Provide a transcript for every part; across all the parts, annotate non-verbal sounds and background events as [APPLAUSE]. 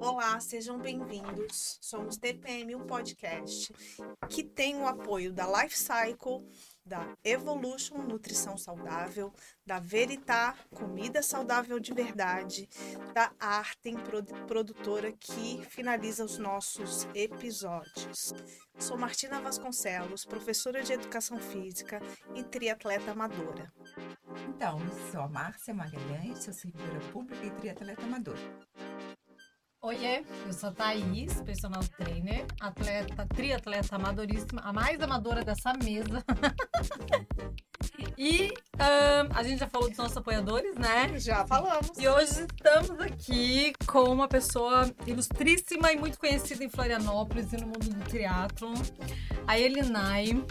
Olá, sejam bem-vindos. Somos TPM, um podcast que tem o apoio da Life Cycle, da Evolution Nutrição Saudável, da Veritá Comida Saudável de Verdade, da Artem produtora que finaliza os nossos episódios. Sou Martina Vasconcelos, professora de Educação Física e triatleta amadora. Então, sou a Márcia Magalhães, sou servidora pública e triatleta amadora. Oiê, eu sou a Thaís, personal trainer, atleta, triatleta amadoríssima, a mais amadora dessa mesa. [LAUGHS] e um, a gente já falou dos nossos apoiadores, né? Já falamos. E hoje estamos aqui com uma pessoa ilustríssima e muito conhecida em Florianópolis e no mundo do triatlon, a Elinai.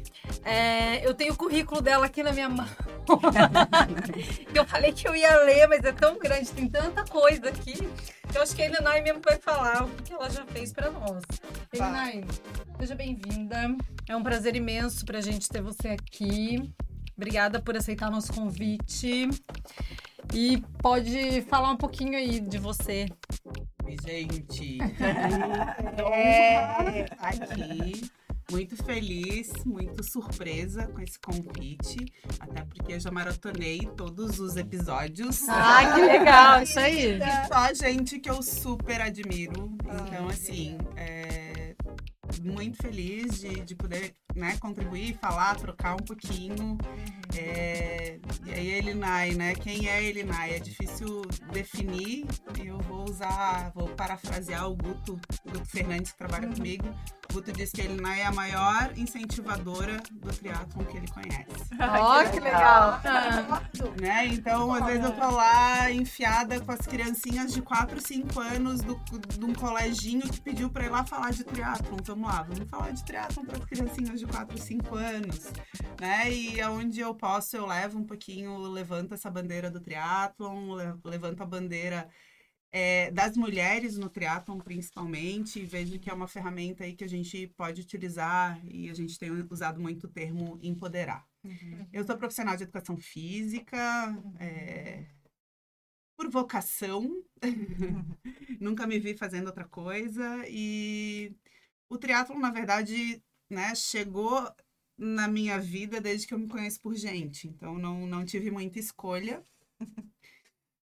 É, eu tenho o currículo dela aqui na minha [LAUGHS] mão. [LAUGHS] eu falei que eu ia ler, mas é tão grande, tem tanta coisa aqui. Eu acho que a Elinai mesmo vai falar o que ela já fez para nós. Elinai, seja bem-vinda. É um prazer imenso para a gente ter você aqui. Obrigada por aceitar nosso convite. E pode falar um pouquinho aí de você. Oi, gente. [LAUGHS] é, aqui muito feliz, muito surpresa com esse convite, até porque eu já maratonei todos os episódios. Ah, que legal, isso aí. E só gente que eu super admiro. Então, assim, é, muito feliz de, de poder né, contribuir, falar, trocar um pouquinho. É, e aí, Elinai, né? Quem é Elinai? É difícil definir. Eu vou usar, vou parafrasear o Guto, o Guto Fernandes, que trabalha comigo. Guto disse que Elinai é a maior incentivadora do triatlon que ele conhece. [LAUGHS] Ó, oh, que legal! [LAUGHS] né? Então, às vezes eu tô lá enfiada com as criancinhas de 4, 5 anos do, de um coleginho que pediu pra ir lá falar de triatlon. Vamos lá, vamos falar de triatlon para as criancinhas de 4, 5 anos, né? E aonde eu posso, eu levo um pouquinho, levanto essa bandeira do triatlon, levanto a bandeira é, das mulheres no triatlon principalmente, vejo que é uma ferramenta aí que a gente pode utilizar e a gente tem usado muito o termo empoderar. Uhum. Eu sou profissional de educação física, é, por vocação, [LAUGHS] nunca me vi fazendo outra coisa e o triatlon, na verdade, né, chegou na minha vida desde que eu me conheço por gente. Então, não, não tive muita escolha.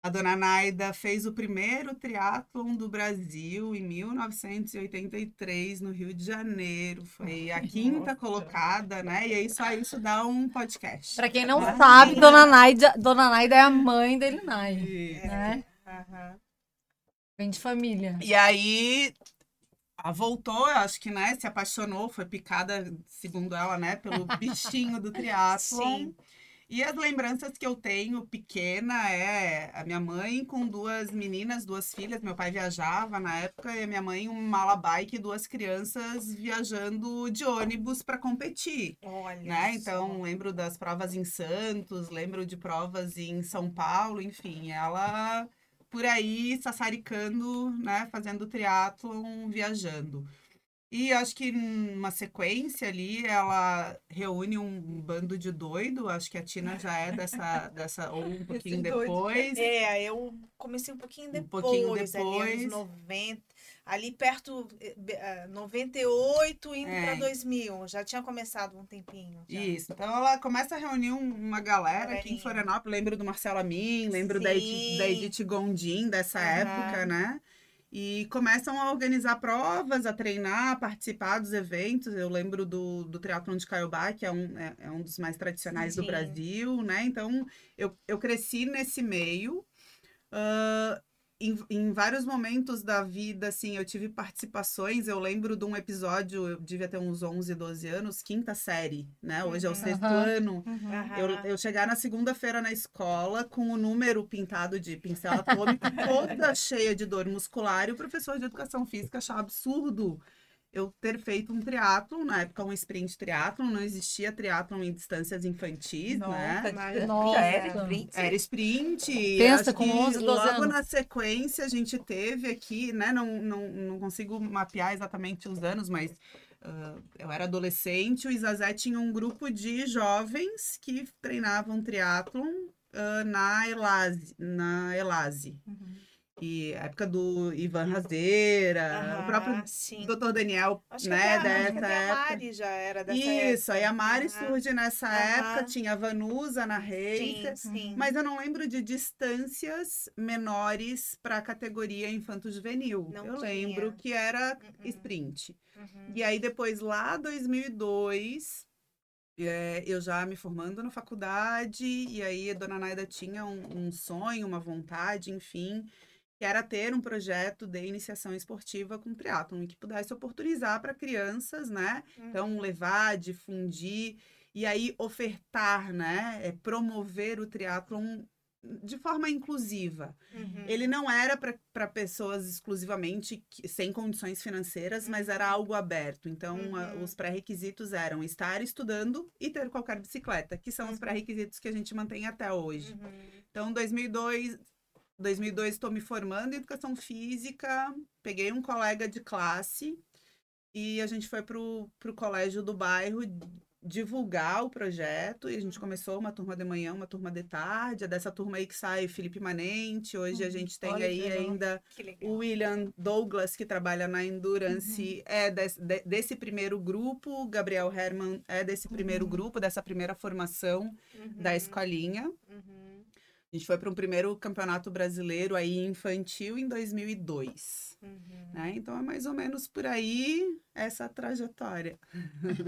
A dona Naida fez o primeiro triatlon do Brasil em 1983, no Rio de Janeiro. Foi a quinta Nossa. colocada, né? E aí só isso dá um podcast. Para quem não sabe, dona Naida, dona Naida é a mãe dele, Nai. Né? Uhum. Vem de família. E aí ela voltou, eu acho que, né, se apaixonou, foi picada, segundo ela, né, pelo bichinho do triatlon. Sim. E as lembranças que eu tenho pequena é a minha mãe com duas meninas, duas filhas. Meu pai viajava na época e a minha mãe um mala bike e duas crianças viajando de ônibus para competir. Olha. Né? Então, lembro das provas em Santos, lembro de provas em São Paulo, enfim, ela por aí sassaricando, né, fazendo triatlon, viajando. E acho que numa sequência ali, ela reúne um bando de doido. Acho que a Tina já é dessa, [LAUGHS] dessa ou um pouquinho depois. É, eu comecei um pouquinho depois, um pouquinho depois. ali anos 90, ali perto, 98 eh, indo é. para 2000. Já tinha começado um tempinho. Já. Isso, então ela começa a reunir uma galera aqui em Florianópolis. Lembro do Marcelo Amin, lembro da Edith, da Edith Gondim dessa uhum. época, né? E começam a organizar provas, a treinar, a participar dos eventos. Eu lembro do, do Triatlon de Caiobá, que é um, é, é um dos mais tradicionais Sim. do Brasil, né? Então, eu, eu cresci nesse meio. Uh, em, em, vários momentos da vida, assim, eu tive participações. Eu lembro de um episódio, eu devia ter uns 11, 12 anos, quinta série, né? Hoje é o uhum. sexto uhum. ano. Uhum. Eu, eu chegar na segunda-feira na escola com o número pintado de pincel atômico, toda [LAUGHS] cheia de dor muscular, e o professor de educação física achava absurdo eu ter feito um triatlon, na época um sprint triatlon, não existia triatlon em distâncias infantis, Nossa, né? Mas, Nossa, era sprint. Era sprint. Pensa com 11, 12 logo anos. na sequência a gente teve aqui, né? Não, não, não consigo mapear exatamente os anos, mas uh, eu era adolescente, o Isazé tinha um grupo de jovens que treinavam triatlon uh, na Elase. Na Elase. Uhum. E a época do Ivan Razeira, o próprio sim. Dr. Daniel, Acho que né, até, que dessa até a época. Mari já era dessa Isso, aí a Mari surge nessa época, tinha a Vanusa na Reis, Sim, sim. mas eu não lembro de distâncias menores para a categoria infanto-juvenil. Não Eu tinha. lembro que era Uhum, sprint. uhum. E aí depois, lá 2002, é, eu já me formando na faculdade, e aí a dona Naida tinha um, um sonho, uma vontade, enfim, que era ter um projeto de iniciação esportiva com triatlon, e que pudesse oportunizar para crianças, né? Então, Uhum. levar, difundir e aí ofertar, né? É, promover o triatlon de forma inclusiva. Uhum. Ele não era para pessoas exclusivamente que- sem condições financeiras, mas era algo aberto. Então, a- Uhum. os pré-requisitos eram estar estudando e ter qualquer bicicleta, que são os Uhum. pré-requisitos que a gente mantém até hoje. Uhum. Então, 2002, 2002 estou me formando em educação física, peguei um colega de classe e a gente foi pro, pro colégio do bairro divulgar o projeto e a gente começou uma turma de manhã, uma turma de tarde. É dessa turma aí que sai Felipe Manente. Hoje a Uhum. gente tem Olha aí ainda o William Douglas, que trabalha na Endurance, é desse, de- desse primeiro grupo. O Gabriel Herman é desse primeiro Uhum. grupo, dessa primeira formação da Uhum, escolinha. uhum, A gente foi para um primeiro campeonato brasileiro aí infantil em 2002, uhum. né? Então é mais ou menos por aí essa trajetória.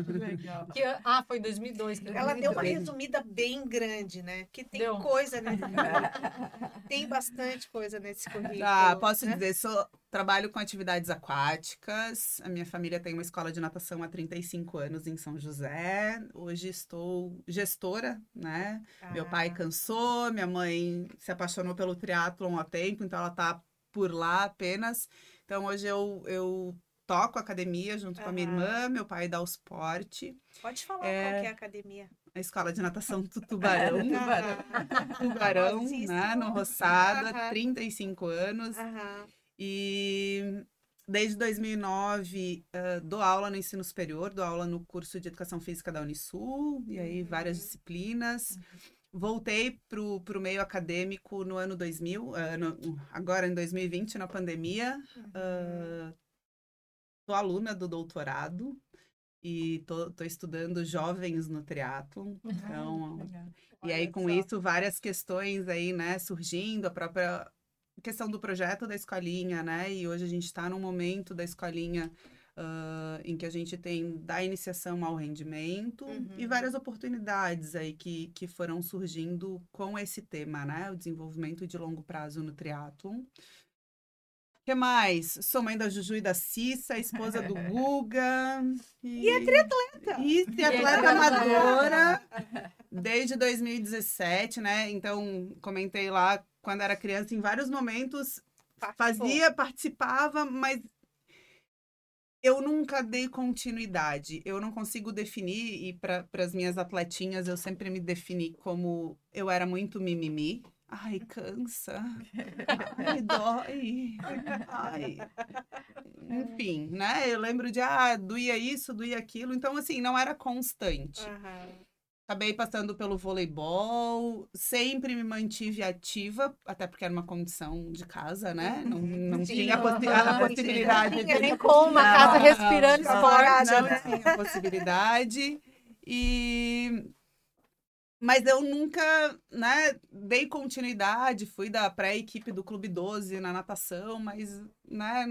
Legal. Que- ah, foi em 2002. que Ela deu uma 2002. resumida bem grande, né? Porque tem Deu. coisa, né? [LAUGHS] tem bastante coisa nesse currículo. Ah, posso né? dizer, sou, trabalho com atividades aquáticas. A minha família tem uma escola de natação há 35 anos em São José. Hoje estou gestora, né? Meu pai Ah, cansou, minha mãe se apaixonou pelo triatlon há tempo, então ela tá por lá apenas. Então hoje eu, eu toco academia junto com a minha irmã, meu pai dá o suporte, Pode falar É, qual que é a academia. a escola de natação do Tubarão. [LAUGHS] Tubarão, Famosíssimo. né, no Roçada, Aham. 35 anos. Aham. E desde 2009 eh, dou aula no ensino superior, dou aula no curso de Educação Física da Unisul, e aí várias Uhum. disciplinas. Voltei pro, pro meio acadêmico no ano 2000, eh, no- agora em 2020, na pandemia. Uhum. Ah, sou aluna do doutorado e tô, tô estudando jovens no triatlon. Então, Legal. e aí, com isso, várias questões aí, né, surgindo, a própria questão do projeto da escolinha, né? E hoje a gente está num momento da escolinha ah, em que a gente tem da iniciação ao rendimento e Uhum. várias oportunidades aí que, que foram surgindo com esse tema, né? O desenvolvimento de longo prazo no triatlon. O que mais? Sou mãe da Juju e da Cissa, esposa do [LAUGHS] Guga. E, é triatleta! E atleta amadora [LAUGHS] desde 2017, né? Então, comentei lá, quando era criança, em vários momentos, Participou. fazia, participava, mas eu nunca dei continuidade. Eu não consigo definir, e para as minhas atletinhas, eu sempre me defini como eu era muito mimimi. Ai, cansa. Ai, [LAUGHS] dói. Ai. Enfim, né? Eu lembro de, ah, doía isso, doía aquilo. Então, assim, não era constante. Aham. Acabei passando pelo voleibol, sempre me mantive ativa, até porque era uma condição de casa, né? Não, não [LAUGHS] Sim. tinha a, possi- a possibilidade Não de tinha Nem como uma casa Não, respirando não, esporte. não, não né? tinha possibilidade. E mas eu nunca, né, dei continuidade, fui da pré-equipe do Clube 12 na natação, mas, né,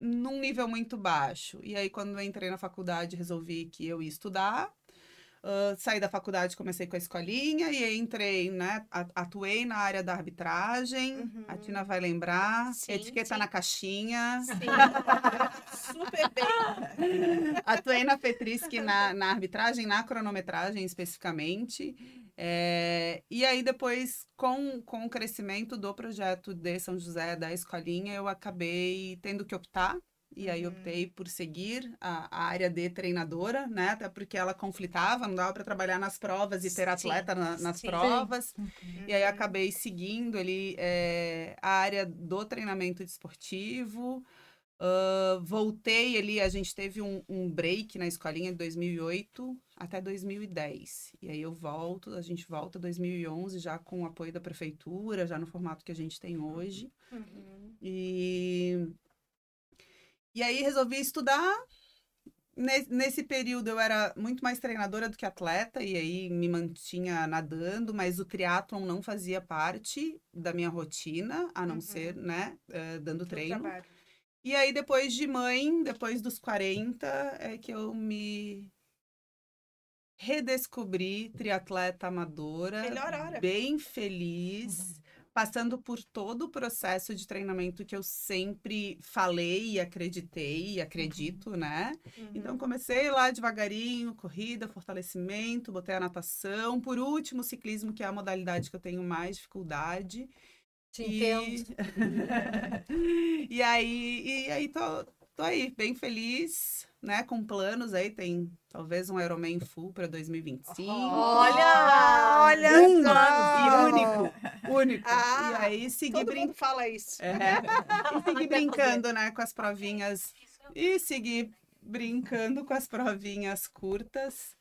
num nível muito baixo. E aí, quando eu entrei na faculdade, resolvi que eu ia estudar. Saí da faculdade, comecei com a escolinha e entrei, né, atuei na área da arbitragem. Uhum. A Tina vai lembrar. Sim, etiqueta sim. na caixinha. Sim. [LAUGHS] Super bem. Atuei na Petrisc na, na arbitragem, na cronometragem especificamente. É, e aí, depois, com, com o crescimento do projeto de São José, da escolinha, eu acabei tendo que optar. E aí, Uhum. optei por seguir a, a área de treinadora, né? Até porque ela conflitava, não dava para trabalhar nas provas e ter Sim, atleta na- nas sim. provas. E aí Uhum. acabei seguindo ali é, a área do treinamento desportivo. Ah, voltei ali, a gente teve um, um break na escolinha de 2008 até 2010. E aí eu volto, a gente volta 2011 já com o apoio da prefeitura, já no formato que a gente tem hoje. Uhum. E, e aí resolvi estudar. Ne- Nesse período eu era muito mais treinadora do que atleta, e aí me mantinha nadando, mas o triatlon não fazia parte da minha rotina, a não Uhum. ser, né, eh, dando Do treino. trabalho. E aí, depois de mãe, depois dos 40, é que eu me redescobri triatleta amadora. Melhor hora. Bem feliz, passando por todo o processo de treinamento que eu sempre falei e acreditei e acredito, né? Uhum. Então, comecei lá devagarinho, corrida, fortalecimento, botei a natação. Por último, o ciclismo, que é a modalidade que eu tenho mais dificuldade. Te E- entendo. [LAUGHS] e aí, e aí tô, tô aí, bem feliz, né? Com planos aí, tem talvez um Ironman Full para 2025. Olha! Olha Um só! e único, único. Ah, e aí seguir brincando. fala isso. É, [LAUGHS] e seguir brincando, né, com as provinhas. E seguir brincando com as provinhas curtas,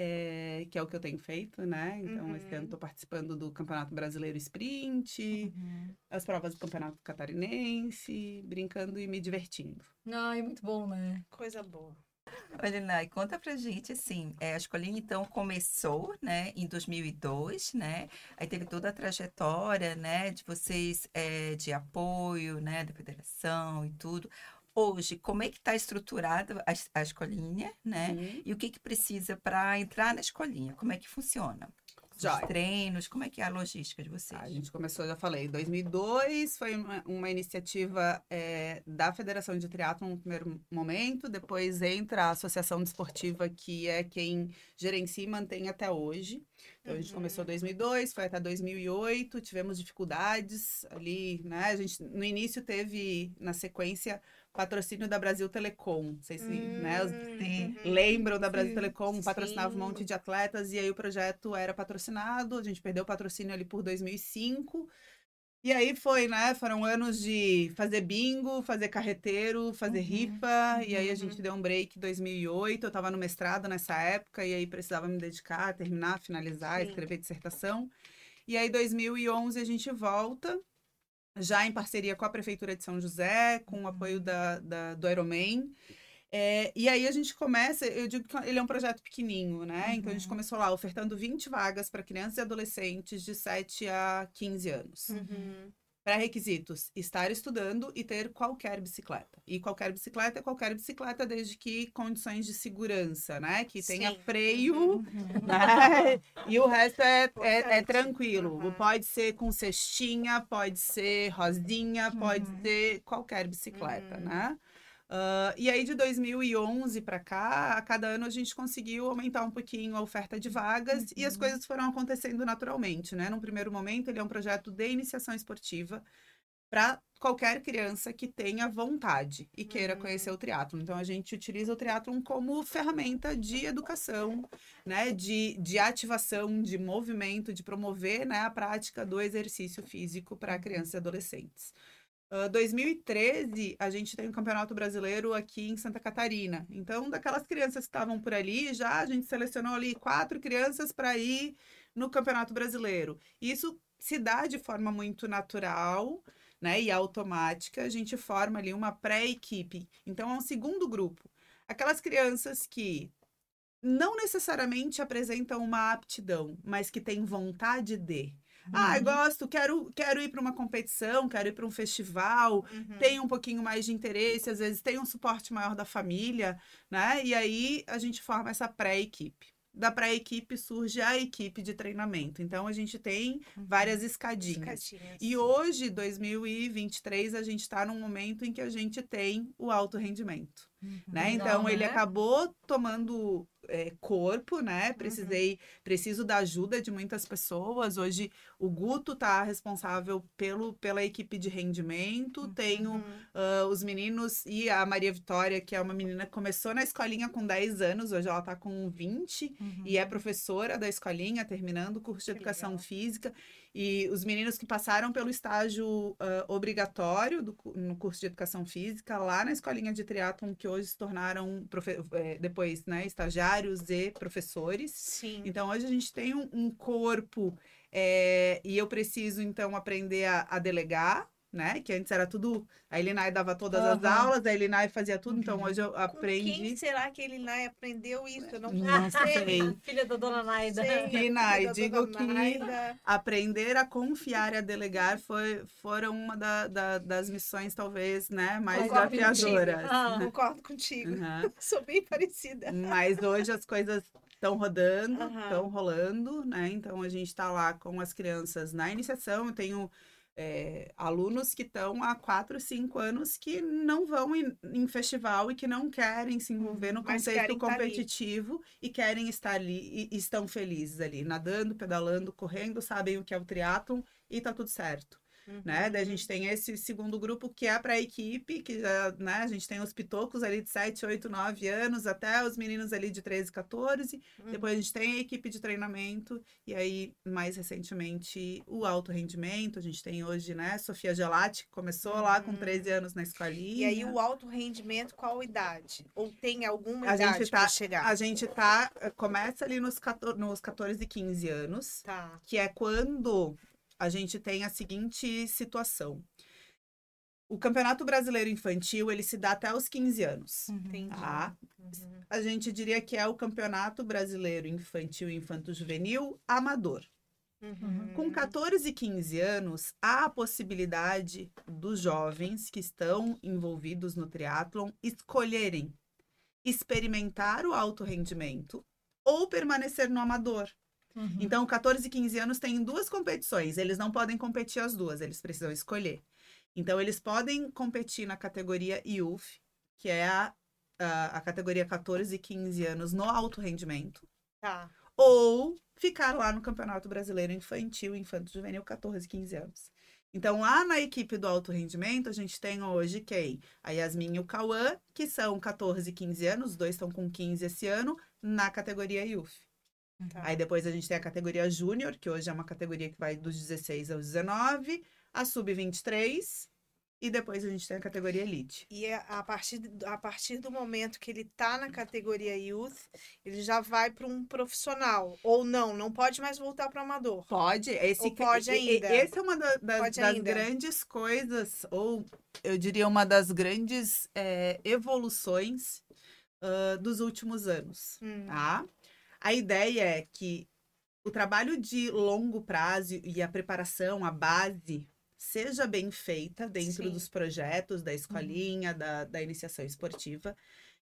é, que é o que eu tenho feito, né? Então, esse Uhum. ano estou participando do Campeonato Brasileiro Sprint, as provas do Campeonato Catarinense, brincando e me divertindo. Ai, muito bom, né? Coisa boa. Olha, Nai, conta pra gente, assim, é, a escolinha então começou, né, em 2002, né, aí teve toda a trajetória, né, de vocês, é, de apoio, né, da federação e tudo. Hoje, como é que está estruturada a, es- a escolinha, né, Uhum. e o que que precisa para entrar na escolinha? Como é que funciona? Os treinos, como é que é a logística de vocês? A gente começou, já falei, em 2002, foi uma, uma iniciativa eh, da Federação de Triatlon no primeiro momento, depois entra a Associação Desportiva, que é quem gerencia e mantém até hoje. Então, a gente Uhum. começou em 2002, foi até 2008, tivemos dificuldades ali, né? A gente, no início, teve, na sequência, patrocínio da Brasil Telecom, não sei se, né, os Sim. Uhum. lembram da Brasil Sim, Telecom, patrocinava um sim. monte de atletas, e aí o projeto era patrocinado, a gente perdeu o patrocínio ali por 2005. E aí foi, né? Foram anos de fazer bingo, fazer carreteiro, fazer Uhum, rifa, e aí a uhum. gente deu um break em 2008. Eu estava no mestrado nessa época, e aí precisava me dedicar, terminar, finalizar, Sim. escrever dissertação. E aí, 2011, a gente volta, já em parceria com a Prefeitura de São José, com o apoio da, da- do Ironman. É, e aí a gente começa, eu digo que ele é um projeto pequenininho, né? Então a gente Uhum. começou lá ofertando 20 vagas para crianças e adolescentes de 7 a 15 anos. Uhum. Pré-requisitos: estar estudando e ter qualquer bicicleta. E qualquer bicicleta é qualquer bicicleta, desde que condições de segurança, né? Que tenha Sim. freio, Uhum. [LAUGHS] né? E o resto é, é, é tranquilo. Uhum. Pode ser com cestinha, pode ser rosinha, pode Uhum. ser qualquer bicicleta, Uhum. né? Ah, e aí, de 2011 para cá, a cada ano a gente conseguiu aumentar um pouquinho a oferta de vagas e as Uhum. coisas foram acontecendo naturalmente, né? Num primeiro momento, ele é um projeto de iniciação esportiva para qualquer criança que tenha vontade e queira Uhum. conhecer o triatlon. Então, a gente utiliza o triatlon como ferramenta de educação, né? De, de ativação, de movimento, de promover né, a prática do exercício físico para crianças e adolescentes. Ah, 2013, a gente tem um campeonato brasileiro aqui em Santa Catarina. Então, daquelas crianças que estavam por ali, já a gente selecionou ali quatro crianças para ir no campeonato brasileiro. Isso se dá de forma muito natural, né, e automática. A gente forma ali uma pré-equipe. Então, é um segundo grupo. Aquelas crianças que não necessariamente apresentam uma aptidão, mas que têm vontade de. Ah, eu gosto, quero, quero ir para uma competição, quero ir para um festival, Uhum. tem um pouquinho mais de interesse, às vezes tem um suporte maior da família, né? E aí a gente forma essa pré-equipe. Da pré-equipe surge a equipe de treinamento. Então a gente tem várias escadinhas. Escadinhas. E hoje, 2023, a gente está num momento em que a gente tem o alto rendimento, né? Legal, Então ele né? acabou tomando é, corpo, né? Precisei, preciso da ajuda de muitas pessoas. Hoje o Guto tá responsável pelo, pela equipe de rendimento, tenho Uhum. ah, os meninos e a Maria Vitória, que é uma menina que começou na escolinha com 10 anos, hoje ela tá com 20 e é professora da escolinha, terminando o curso de Que educação legal. física. E os meninos que passaram pelo estágio ah, obrigatório do, no curso de educação física, lá na escolinha de triatlon, que hoje se tornaram eh, depois, né, estagiários e professores. Sim. Então, hoje a gente tem um, um corpo é, e eu preciso, então, aprender a, a delegar, né? Que antes era tudo... A Elinai dava todas as Aham. aulas, a Elinai fazia tudo. Então, hoje eu Com aprendi... quem será que ele lá aprendeu isso? Eu não Não sei. [LAUGHS] Filha da dona Naida. [LAUGHS] Elinai, digo que Naida. aprender a confiar e a delegar foi, foram uma da- da- das missões, talvez, né? Mais Concordo contigo. desafiadoras. Ah. Concordo contigo. Uhum. [LAUGHS] Sou bem parecida. Mas hoje as coisas estão rodando, estão rolando, né? Então a gente está lá com as crianças na iniciação. Eu tenho é, alunos que estão há 4, 5 anos que não vão em, em festival e que não querem se envolver no Mas querem tá competitivo e querem estar ali e, e estão felizes ali, nadando, pedalando, correndo, sabem o que é o triatlon e tá tudo certo né? Daí a gente tem esse segundo grupo que é para a equipe, que já, né? A gente tem os pitocos ali de 7, 8, 9 anos, até os meninos ali de 13, 14. Uhum. Depois a gente tem a equipe de treinamento, e aí, mais recentemente, o alto rendimento. A gente tem hoje, né? Sofia Gelati, que começou lá com Uhum. 13 anos na E escolinha. aí o alto rendimento, qual idade? Ou tem alguma A idade gente para tá- chegar? A gente tá, começa ali nos 14, nos 14 15 anos. Tá. que é quando a gente tem a seguinte situação. O Campeonato Brasileiro Infantil, ele se dá até os 15 anos, Entendi. tá? Uhum. A gente diria que é o Campeonato Brasileiro Infantil e Infanto-Juvenil amador. Uhum. Com 14 e 15 anos, há a possibilidade dos jovens que estão envolvidos no triatlon escolherem experimentar o alto rendimento ou permanecer no amador. Uhum. Então, 14 e 15 anos têm duas competições. Eles não podem competir as duas, eles precisam escolher. Então, eles podem competir na categoria IUF, que é a, a, a categoria 14 e 15 anos no alto rendimento, Tá. ou ficar lá no Campeonato Brasileiro Infantil, Infanto Juvenil, 14 e 15 anos. Então, lá na equipe do alto rendimento, a gente tem hoje quem? A Yasmin e o Cauã, que são 14 e 15 anos, os dois estão com 15 esse ano, na categoria IUF. Tá. Aí depois a gente tem a categoria Júnior, que hoje é uma categoria que vai dos 16 aos 19, a Sub-23, e depois a gente tem a categoria Elite. E é a partir, a partir do momento que ele tá na categoria youth, ele já vai para um profissional. Ou não, não pode mais voltar para amador. Pode, esse Ou pode ainda? Esse é uma da- das, Pode das ainda. grandes coisas, ou eu diria uma das grandes é, evoluções ah, dos últimos anos. Hum. tá? A ideia é que o trabalho de longo prazo e a preparação, a base, seja bem feita dentro Sim. dos projetos da escolinha, da, da iniciação esportiva,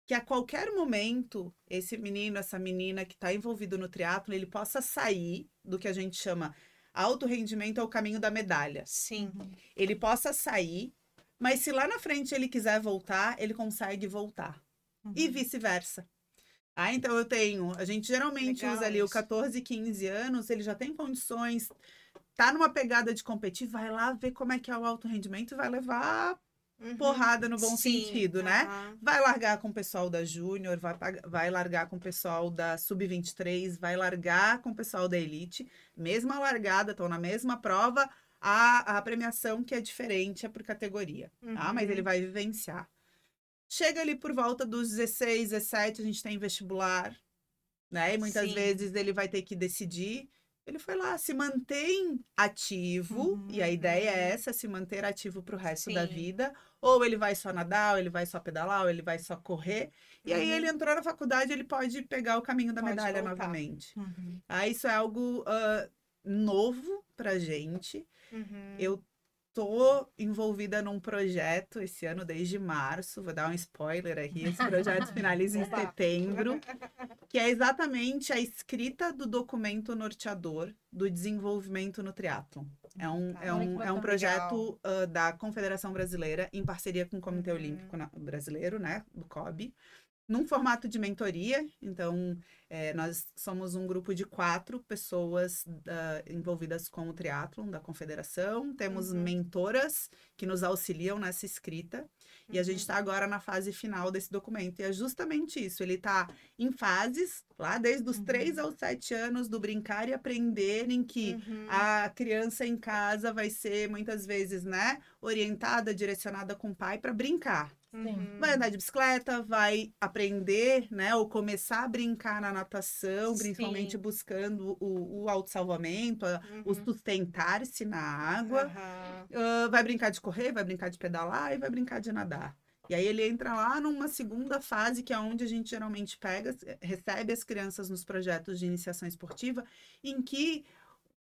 que a qualquer momento esse menino, essa menina que está envolvido no triatlo, ele possa sair do que a gente chama alto rendimento é o caminho da medalha. Sim. Ele possa sair, mas se lá na frente ele quiser voltar, ele consegue voltar e vice-versa. Ah, então eu tenho. A gente geralmente Legal usa ali o isso. 14, 15 anos, ele já tem condições, tá numa pegada de competir, vai lá ver como é que é o alto rendimento e vai levar Uhum. porrada no bom Sim, sentido, né? aham. Vai largar com o pessoal da Júnior, vai, vai largar com o pessoal da Sub-23, vai largar com o pessoal da Elite. Mesma largada, estão na mesma prova, a, a premiação que é diferente é por categoria, tá? Mas Uhum. ele vai vivenciar. Chega ali por volta dos 16, 17, a gente tem vestibular, né? E muitas Sim. vezes ele vai ter que decidir. Ele foi lá, se mantém ativo, Uhum, e a ideia é uhum. essa, se manter ativo pro resto da Sim. vida. Ou ele vai só nadar, ou ele vai só pedalar, ou ele vai só correr. E aí Uhum. ele entrou na faculdade, ele pode pegar o caminho da Pode medalha voltar. novamente. Uhum. Ah, isso é algo ah, novo pra gente. Uhum. Eu tô envolvida num projeto esse ano desde março, vou dar um spoiler aqui, esse projeto [LAUGHS] finaliza em setembro, que é exatamente a escrita do documento norteador do desenvolvimento no triatlon. É um, Tá. é um, é um projeto ah, da Confederação Brasileira, em parceria com o Comitê Uhum. Olímpico Brasileiro, né, do COB, num formato de mentoria. Então, é, nós somos um grupo de quatro pessoas da- envolvidas com o triatlon da confederação. Temos Uhum. mentoras que nos auxiliam nessa escrita. E a gente está agora na fase final desse documento. E é justamente isso. Ele está em fases, lá desde os Uhum. 3 aos 7 anos, do brincar e aprender, em que Uhum. a criança em casa vai ser muitas vezes, né, orientada, direcionada com o pai para brincar. Uhum. Vai andar de bicicleta, vai aprender, né, ou começar a brincar na natação, principalmente Sim. buscando o, o autossalvamento, a- o Uhum. sustentar-se na água. Aham. Ah, vai brincar de correr, vai brincar de pedalar e vai brincar de nadar. E aí ele entra lá numa segunda fase, que é onde a gente geralmente pega, recebe as crianças nos projetos de iniciação esportiva, em que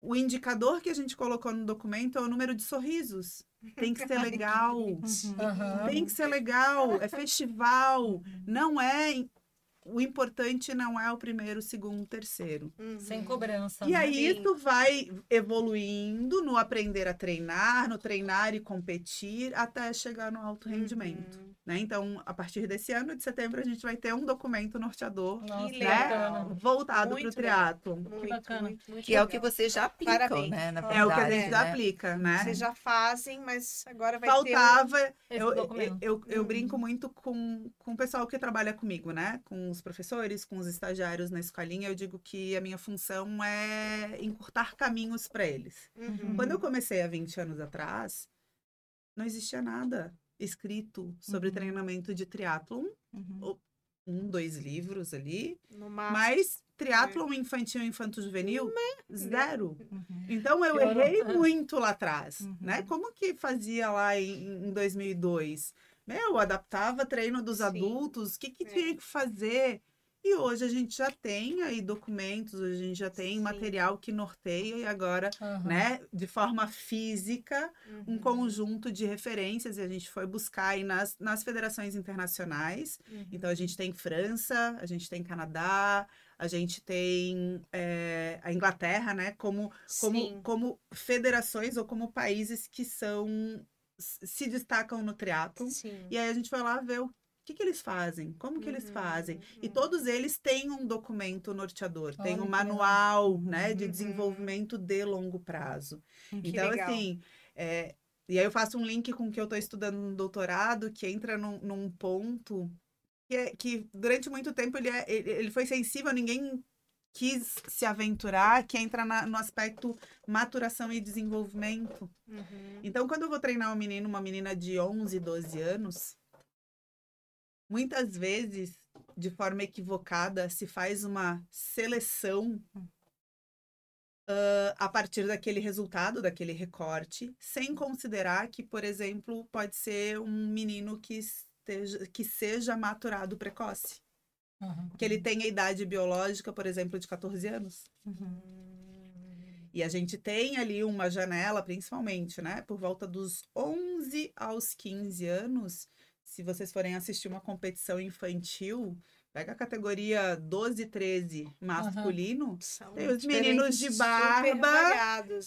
o indicador que a gente colocou no documento é o número de sorrisos. Tem que ser [LAUGHS] legal. Tem que ser legal, é festival, não é. O importante não é o primeiro, o segundo, o terceiro. Uhum. Sem cobrança. E né? aí Sim. isso vai evoluindo no aprender a treinar, no treinar e competir, até chegar no alto rendimento. Uhum. Né? Então, a partir desse ano de setembro, a gente vai ter um documento norteador Nossa, Que que legal. bacana. voltado para o triatlo. Muito, bacana. muito, muito Que é o que legal. vocês já aplicam, Parabéns. né? Na É o que a verdade, gente já né? aplica, né? Vocês já fazem, mas agora vai ter. Faltava, Esse eu, eu, documento. eu, eu Uhum. brinco muito com, com o pessoal que trabalha comigo, né? Com os professores, com os estagiários na escolinha. Eu digo que a minha função é encurtar caminhos para eles. Uhum. Quando eu comecei há 20 anos atrás, não existia nada escrito sobre Uhum. treinamento de triatlon. Uhum. Um, dois livros ali. No máximo. Mas triatlon infantil e infanto-juvenil, zero. Uhum. Então eu errei muito lá atrás, Uhum. né? Como que fazia lá em, em 2002? Meu, adaptava treino dos Sim. adultos, o que que É. tinha que fazer? E hoje a gente já tem aí documentos, a gente já tem Sim. material que norteia e agora, Aham. né, de forma física, um Uhum. conjunto de referências e a gente foi buscar aí nas, nas federações internacionais. Uhum. Então a gente tem França, a gente tem Canadá, a gente tem é, a Inglaterra, né, como como, Sim. como federações ou como países que são se destacam no triatlo. Sim. E aí a gente foi lá ver o que, que eles fazem, como que eles Uhum, fazem. E uhum. todos eles têm um documento norteador, tem Olha um que manual, né, de Uhum. desenvolvimento de longo prazo. Que então, legal. assim, é, e aí eu faço um link com o que eu estou estudando no doutorado, que entra num, num ponto que, é, que durante muito tempo ele, é, ele, ele foi sensível, ninguém quis se aventurar, que entra na- no aspecto maturação e desenvolvimento. Uhum. Então, quando eu vou treinar um menino, uma menina de 11, 12 anos, muitas vezes, de forma equivocada, se faz uma seleção ah, a partir daquele resultado, daquele recorte, sem considerar que, por exemplo, pode ser um menino que, esteja, que seja maturado precoce. Aham. Que ele tenha idade biológica, por exemplo, de 14 anos. E a gente tem ali uma janela, principalmente, né? Por volta dos 11 aos 15 anos. Se vocês forem assistir uma competição infantil, pega a categoria 12, 13 masculino, São Tem os meninos de barba.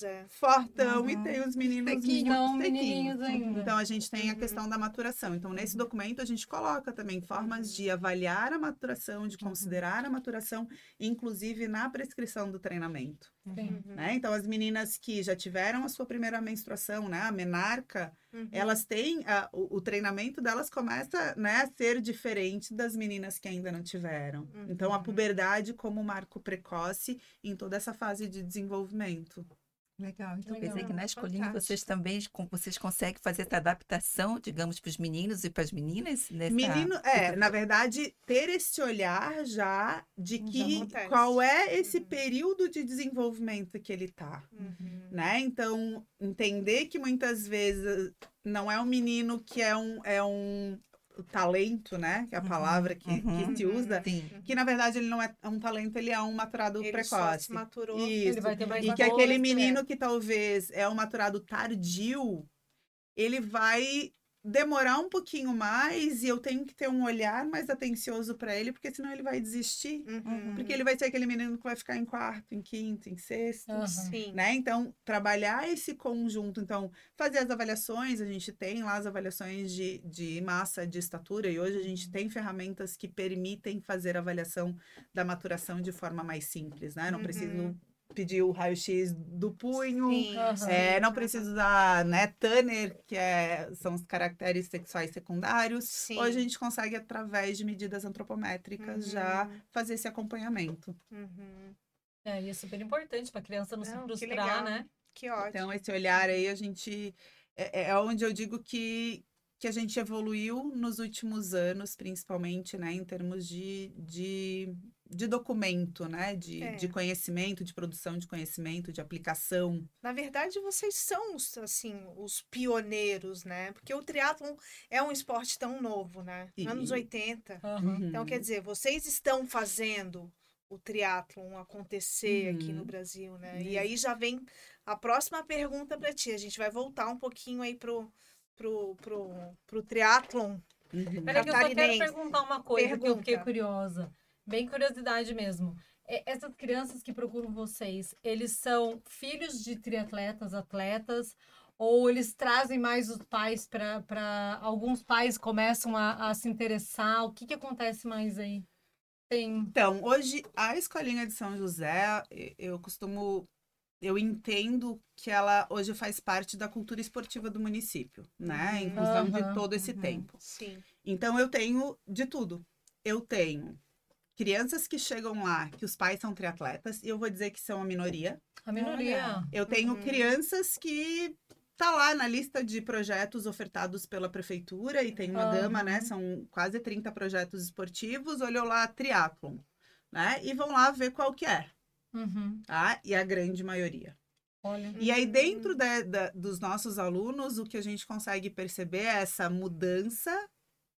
é. fortão, e Uhum. tem os meninos São sequinhos. menininhos ainda. Então a gente tem a Uhum. questão da maturação. Então nesse documento a gente coloca também formas de avaliar a maturação, de considerar a maturação, inclusive na prescrição do treinamento. Uhum. né? Então as meninas que já tiveram a sua primeira menstruação, né, a menarca, Uhum. elas têm a- o, o treinamento delas começa, né, a ser diferente das meninas que ainda não tiveram. Então a Uhum. puberdade como marco precoce em toda essa fase de desenvolvimento. Legal. Então, quer Legal. dizer que na escolinha Fantástico. vocês também com- vocês conseguem fazer essa adaptação, digamos, para os meninos e para as meninas? Nessa... Menino, é, na verdade, ter esse olhar já de Já que acontece. qual é esse Uhum. período de desenvolvimento que ele tá, Uhum. né? Então, entender que muitas vezes não é um menino que é um é um talento, né? Que é a Uhum, palavra que, uhum. que se usa, Sim. que na verdade ele não é um talento, ele é um maturado Ele só precoce. se maturou. Isso. Ele vai ter mais E que aquele é. menino que talvez é um maturado tardio, ele vai demorar um pouquinho mais e eu tenho que ter um olhar mais atencioso para ele, porque senão ele vai desistir. Uhum. Porque ele vai ser aquele menino que vai ficar em quarto, em quinto, em sexto. Sim. Né? Então, trabalhar esse conjunto. Então, fazer as avaliações, a gente tem lá as avaliações de, de massa, de estatura, e hoje a gente tem ferramentas que permitem fazer a avaliação da maturação de forma mais simples, né? Não Uhum. preciso pedir o raio-x do punho. Sim, sim. É, não preciso usar, né, Tanner, que é, são os caracteres sexuais secundários. Sim. Hoje a gente consegue, através de medidas antropométricas, já Uhum. fazer esse acompanhamento. Uhum. É, e é super importante pra criança não, Não, se frustrar, né? Que ótimo. Então, esse olhar aí, a gente. É, é onde eu digo que, que a gente evoluiu nos últimos anos, principalmente, né, em termos de, de, de documento, né? De, É. de conhecimento, de produção de conhecimento, de aplicação. Na verdade, vocês são os, assim, os pioneiros, né? Porque o triatlon é um esporte tão novo, né? E- Anos 80. Aham. Então, Uhum. quer dizer, vocês estão fazendo o triatlon acontecer aqui no Uhum. Brasil, né? Isso. E aí já vem a próxima pergunta para ti. A gente vai voltar um pouquinho aí pro, pro, pro, pro triatlon. Uhum. Peraí que eu só quero perguntar uma coisa que eu fiquei Pergunta. curiosa. Bem curiosidade mesmo. Essas crianças que procuram vocês, eles são filhos de triatletas, atletas, ou eles trazem mais os pais para. Alguns pais começam a, a se interessar? O que, que acontece mais aí? Tem. Então, hoje, a Escolinha de São José, eu costumo. Eu entendo que ela hoje faz parte da cultura esportiva do município, né? Em Uhum. função de Aham, todo esse uhum. tempo. Sim. Então, eu tenho de tudo. Eu tenho crianças que chegam lá, que os pais são triatletas, e eu vou dizer que são a minoria. A minoria. Eu tenho Uhum. crianças que tá lá na lista de projetos ofertados pela prefeitura e tem uma gama, né? São quase 30 projetos esportivos. Olhou lá triatlon, né? E vão lá ver qual que é, Uhum. tá? E a grande maioria. Olha. E aí Uhum. dentro da- da- dos nossos alunos, o que a gente consegue perceber é essa mudança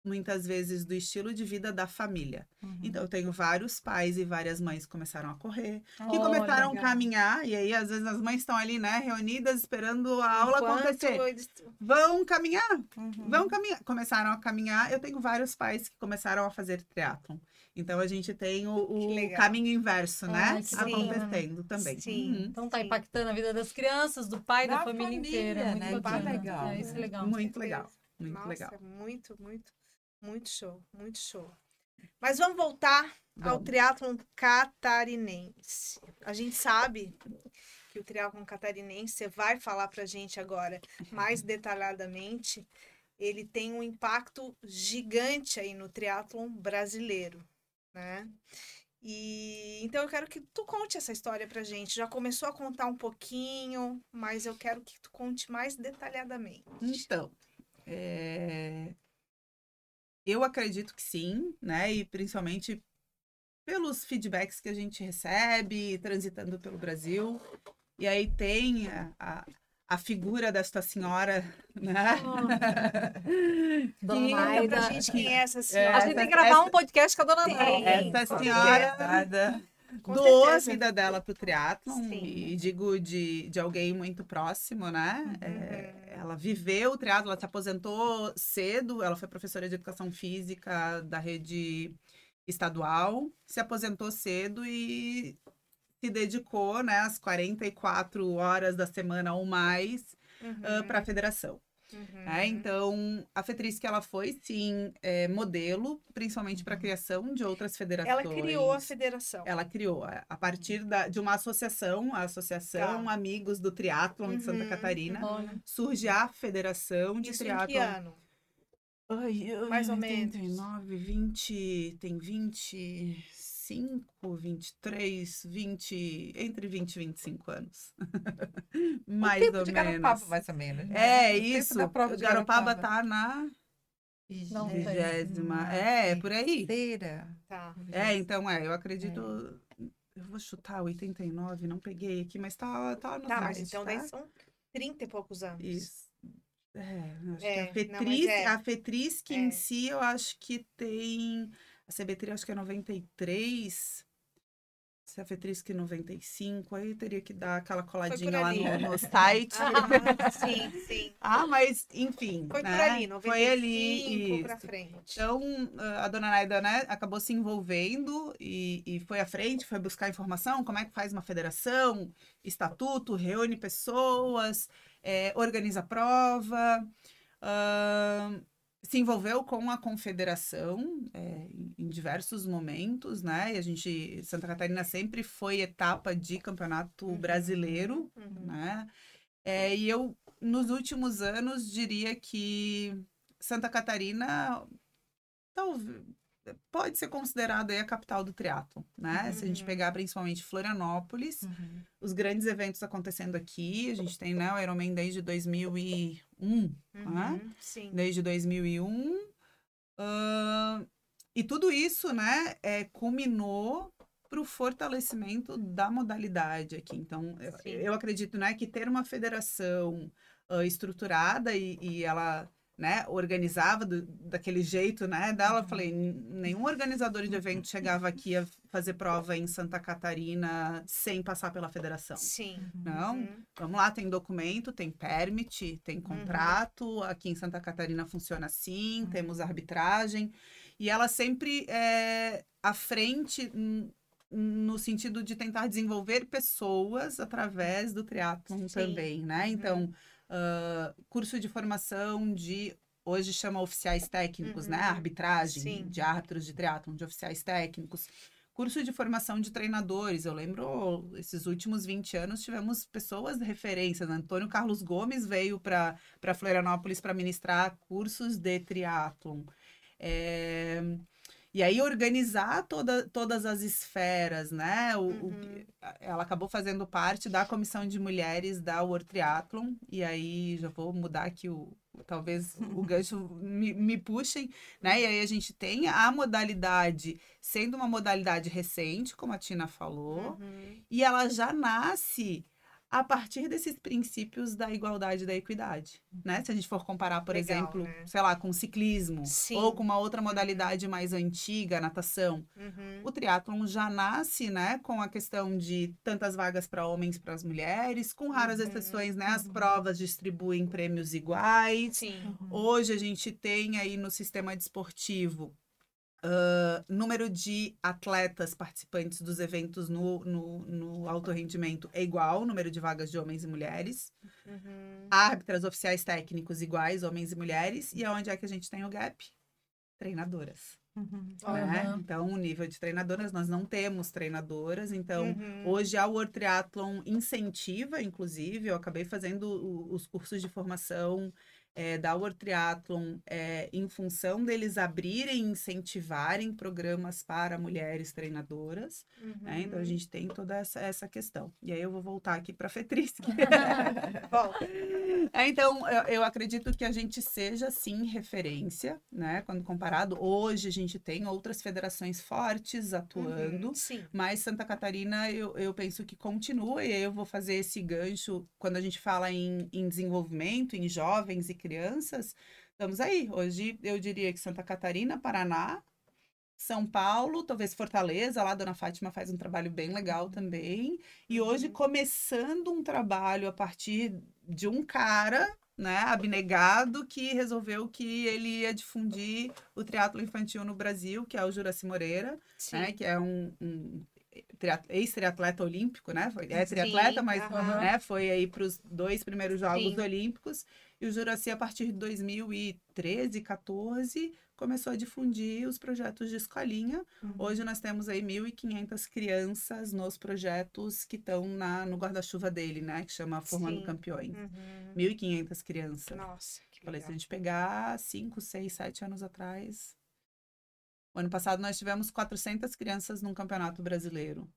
muitas vezes do estilo de vida da família. Uhum. Então eu tenho vários pais e várias mães que começaram a correr, que Olha, começaram a caminhar, e aí às vezes as mães estão ali, né, reunidas esperando a aula Enquanto acontecer. eles- Vão caminhar, Uhum. vão caminhar. Começaram a caminhar. Eu tenho vários pais que começaram a fazer triatlon. Então a gente tem o, o caminho inverso, né? Que Acontecendo também. Sim. Uhum. Então tá Sim. impactando a vida das crianças, do pai, da, Da família, família, inteira. Muito né? bacana. Que legal, É, isso é né? legal. Muito legal. Muito Nossa, legal. muito, muito, muito show, muito show. Mas vamos voltar ao Vamos. triatlon catarinense. A gente sabe que o triatlon catarinense, você vai falar pra gente agora mais [LAUGHS] detalhadamente, ele tem um impacto gigante aí no triatlon brasileiro, né? E então eu quero que tu conte essa história pra gente. Já começou a contar um pouquinho, mas eu quero que tu conte mais detalhadamente. Então, é, eu acredito que sim, né? E principalmente pelos feedbacks que a gente recebe transitando pelo Brasil. E aí tem a, a, a figura desta senhora, né? Dona Conta Maida. pra gente quem é essa A senhora. gente tem que gravar essa- um podcast com a Dona Maida. Essa senhora Nada. Com doou certeza. a vida dela pro triatlon Sim. e digo de, de alguém muito próximo, né? Uhum. É, ela viveu o triatlon, ela se aposentou cedo, ela foi professora de educação física da rede estadual, se aposentou cedo e se dedicou, né, às 44 horas da semana ou mais Uhum, para a federação. Uhum. né? Então, a Fetriz que ela foi, sim, é, modelo, principalmente para a criação de outras federações. Ela criou a federação. Ela criou, a a partir da, de uma associação, a Associação Tá. Amigos do Triatlon de Santa Uhum, Catarina, Olha. surge a Federação de Isso em que Triatlon. ano? Ai, ai, Mais ou menos. 89, 20, tem 25, 23, 20, entre 20 e 25 anos. [LAUGHS] Mais o tempo ou de menos. Garopaba, mais ou menos. né? É, O tempo isso. da prova de Garopaba tá na Não vigésima. É, por aí. Tá. É, então é, eu acredito. Eu vou chutar 89, não peguei aqui, mas tá, tá no Tá, mas então tá? daí são 30 e poucos anos. Isso. É, acho É, que a não, mas Fetriz, é. a Fetriz que É. em si, eu acho que tem. A CBT acho que é 93. se a Fetrisc 95, aí teria que dar aquela coladinha lá no, no [LAUGHS] site. Ah, sim, sim. [LAUGHS] Ah, mas, enfim. Foi né? por ali, 95 Foi ali. pra isso. frente. Então, a dona Naida, né, acabou se envolvendo e, e foi à frente, foi buscar informação, como é que faz uma federação, estatuto, reúne pessoas, é, organiza prova, ahn, se envolveu com a confederação é, em- diversos momentos, né? E a gente, Santa Catarina sempre foi etapa de campeonato Uhum. brasileiro, Uhum. né? É, e eu, nos últimos anos, diria que Santa Catarina talvez, pode ser considerada a capital do triatlo, né? Se a gente Uhum. pegar principalmente Florianópolis, Uhum. os grandes eventos acontecendo aqui, a gente tem né, o Ironman desde 2001, né? Uhum, Sim. desde 2001. ahn, e tudo isso, né, é, culminou para o fortalecimento da modalidade aqui. Então, eu, eu acredito, né, que ter uma federação ah, estruturada e, e ela, né, organizava do- daquele jeito, né, dela, eu falei, "N- nenhum organizador de evento chegava aqui a fazer prova em Santa Catarina sem passar pela federação. Sim. Não, Uhum. Vamos lá, tem documento, tem permit, tem contrato. Aqui em Santa Catarina funciona assim, temos arbitragem. E ela sempre é à frente no sentido de tentar desenvolver pessoas através do triatlon Sim. também, né? Então, curso de formação de hoje chama oficiais técnicos, né? Uhum. Arbitragem Sim. de árbitros de triatlon, de oficiais técnicos. Curso de formação de treinadores. Eu lembro, esses últimos 20 anos, tivemos pessoas de referência. né? Antônio Carlos Gomes veio para Florianópolis para ministrar cursos de triatlon. É, E aí, organizar toda, todas as esferas, né? O, o- Uhum. ela acabou fazendo parte da comissão de mulheres da World Triathlon. E aí, já vou mudar aqui o... Talvez o [LAUGHS] gancho me, me puxem, né? E aí a gente tem a modalidade sendo uma modalidade recente, como a Tina falou, Uhum. e ela já nasce a partir desses princípios da igualdade e da equidade, né? Se a gente for comparar, por Legal, exemplo, né? sei lá, com o ciclismo Sim. ou com uma outra modalidade mais antiga, a natação, Uhum. o triatlon já nasce, né, com a questão de tantas vagas para homens para as mulheres, com raras Uhum, exceções, né? As provas distribuem prêmios iguais. Sim. Hoje a gente tem aí no sistema desportivo ah, número de atletas participantes dos eventos no, no, no alto rendimento é igual, número de vagas de homens e mulheres. Uhum. Árbitras oficiais técnicos iguais, homens e mulheres. E aonde é que a gente tem o gap? Treinadoras. Uhum. né? Aham. Então, o nível de treinadoras, nós não temos treinadoras. Então, Uhum. Hoje a World Triathlon incentiva, inclusive, eu acabei fazendo os cursos de formação eh, da World Triathlon eh, em função deles abrirem e incentivarem programas para mulheres treinadoras. né? Então a Uhum. gente tem toda essa, essa questão. E aí eu vou voltar aqui para a Fetrisc. [LAUGHS] Volta. É, então, eu, eu acredito que a gente seja, sim, referência, né? Quando comparado, hoje a gente tem outras federações fortes atuando. Uhum. Sim. Mas Santa Catarina, eu, eu penso que continua, e aí eu vou fazer esse gancho quando a gente fala em, em desenvolvimento, em jovens e crianças. Estamos aí. Hoje eu diria que Santa Catarina, Paraná, São Paulo, talvez Fortaleza, lá a Dona Fátima faz um trabalho bem legal também. E hoje Uhum. começando um trabalho a partir de um cara, né, abnegado, que resolveu que ele ia difundir o triatlo infantil no Brasil, que é o Juraci Moreira Sim. né, que é um, um triat- ex-triatleta olímpico, né? Foi, é Sim, triatleta, mas aham. né, foi aí para os dois primeiros Jogos Sim. Olímpicos. E o Juraci, a partir de 2013, 14, começou a difundir os projetos de escolinha. Uhum. Hoje nós temos aí 1.500 crianças nos projetos que estão na, no guarda-chuva dele, né? Que chama Formando Sim. Campeões. Uhum. 1.500 crianças. Nossa, que Falei, se a legal. gente pegar 5, 6, 7 anos atrás. O ano passado nós tivemos 400 crianças num campeonato brasileiro.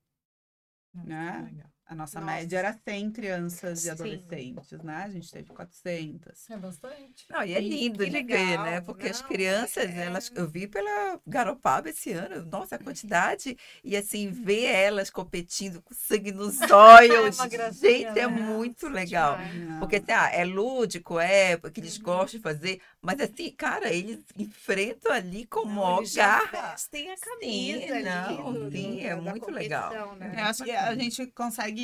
Nossa, Né? que legal. A nossa Nossa. média era 100 crianças e Sim. adolescentes, né? A gente teve 400. É bastante. Não, e é E lindo que de ver, legal, né? Porque as não, crianças, é- elas, eu vi pela Garopaba esse ano, nossa, a quantidade, e assim, ver elas competindo com sangue nos [LAUGHS] olhos, uma gracinha, gente, é né? muito legal. Demais. Porque assim, ah, é lúdico, é, porque eles Uhum. gostam de fazer, mas assim, cara, eles enfrentam ali com Não, maior garra. vestem a camisa ali não, do- sim, do- é muito legal. né? Eu acho que a gente consegue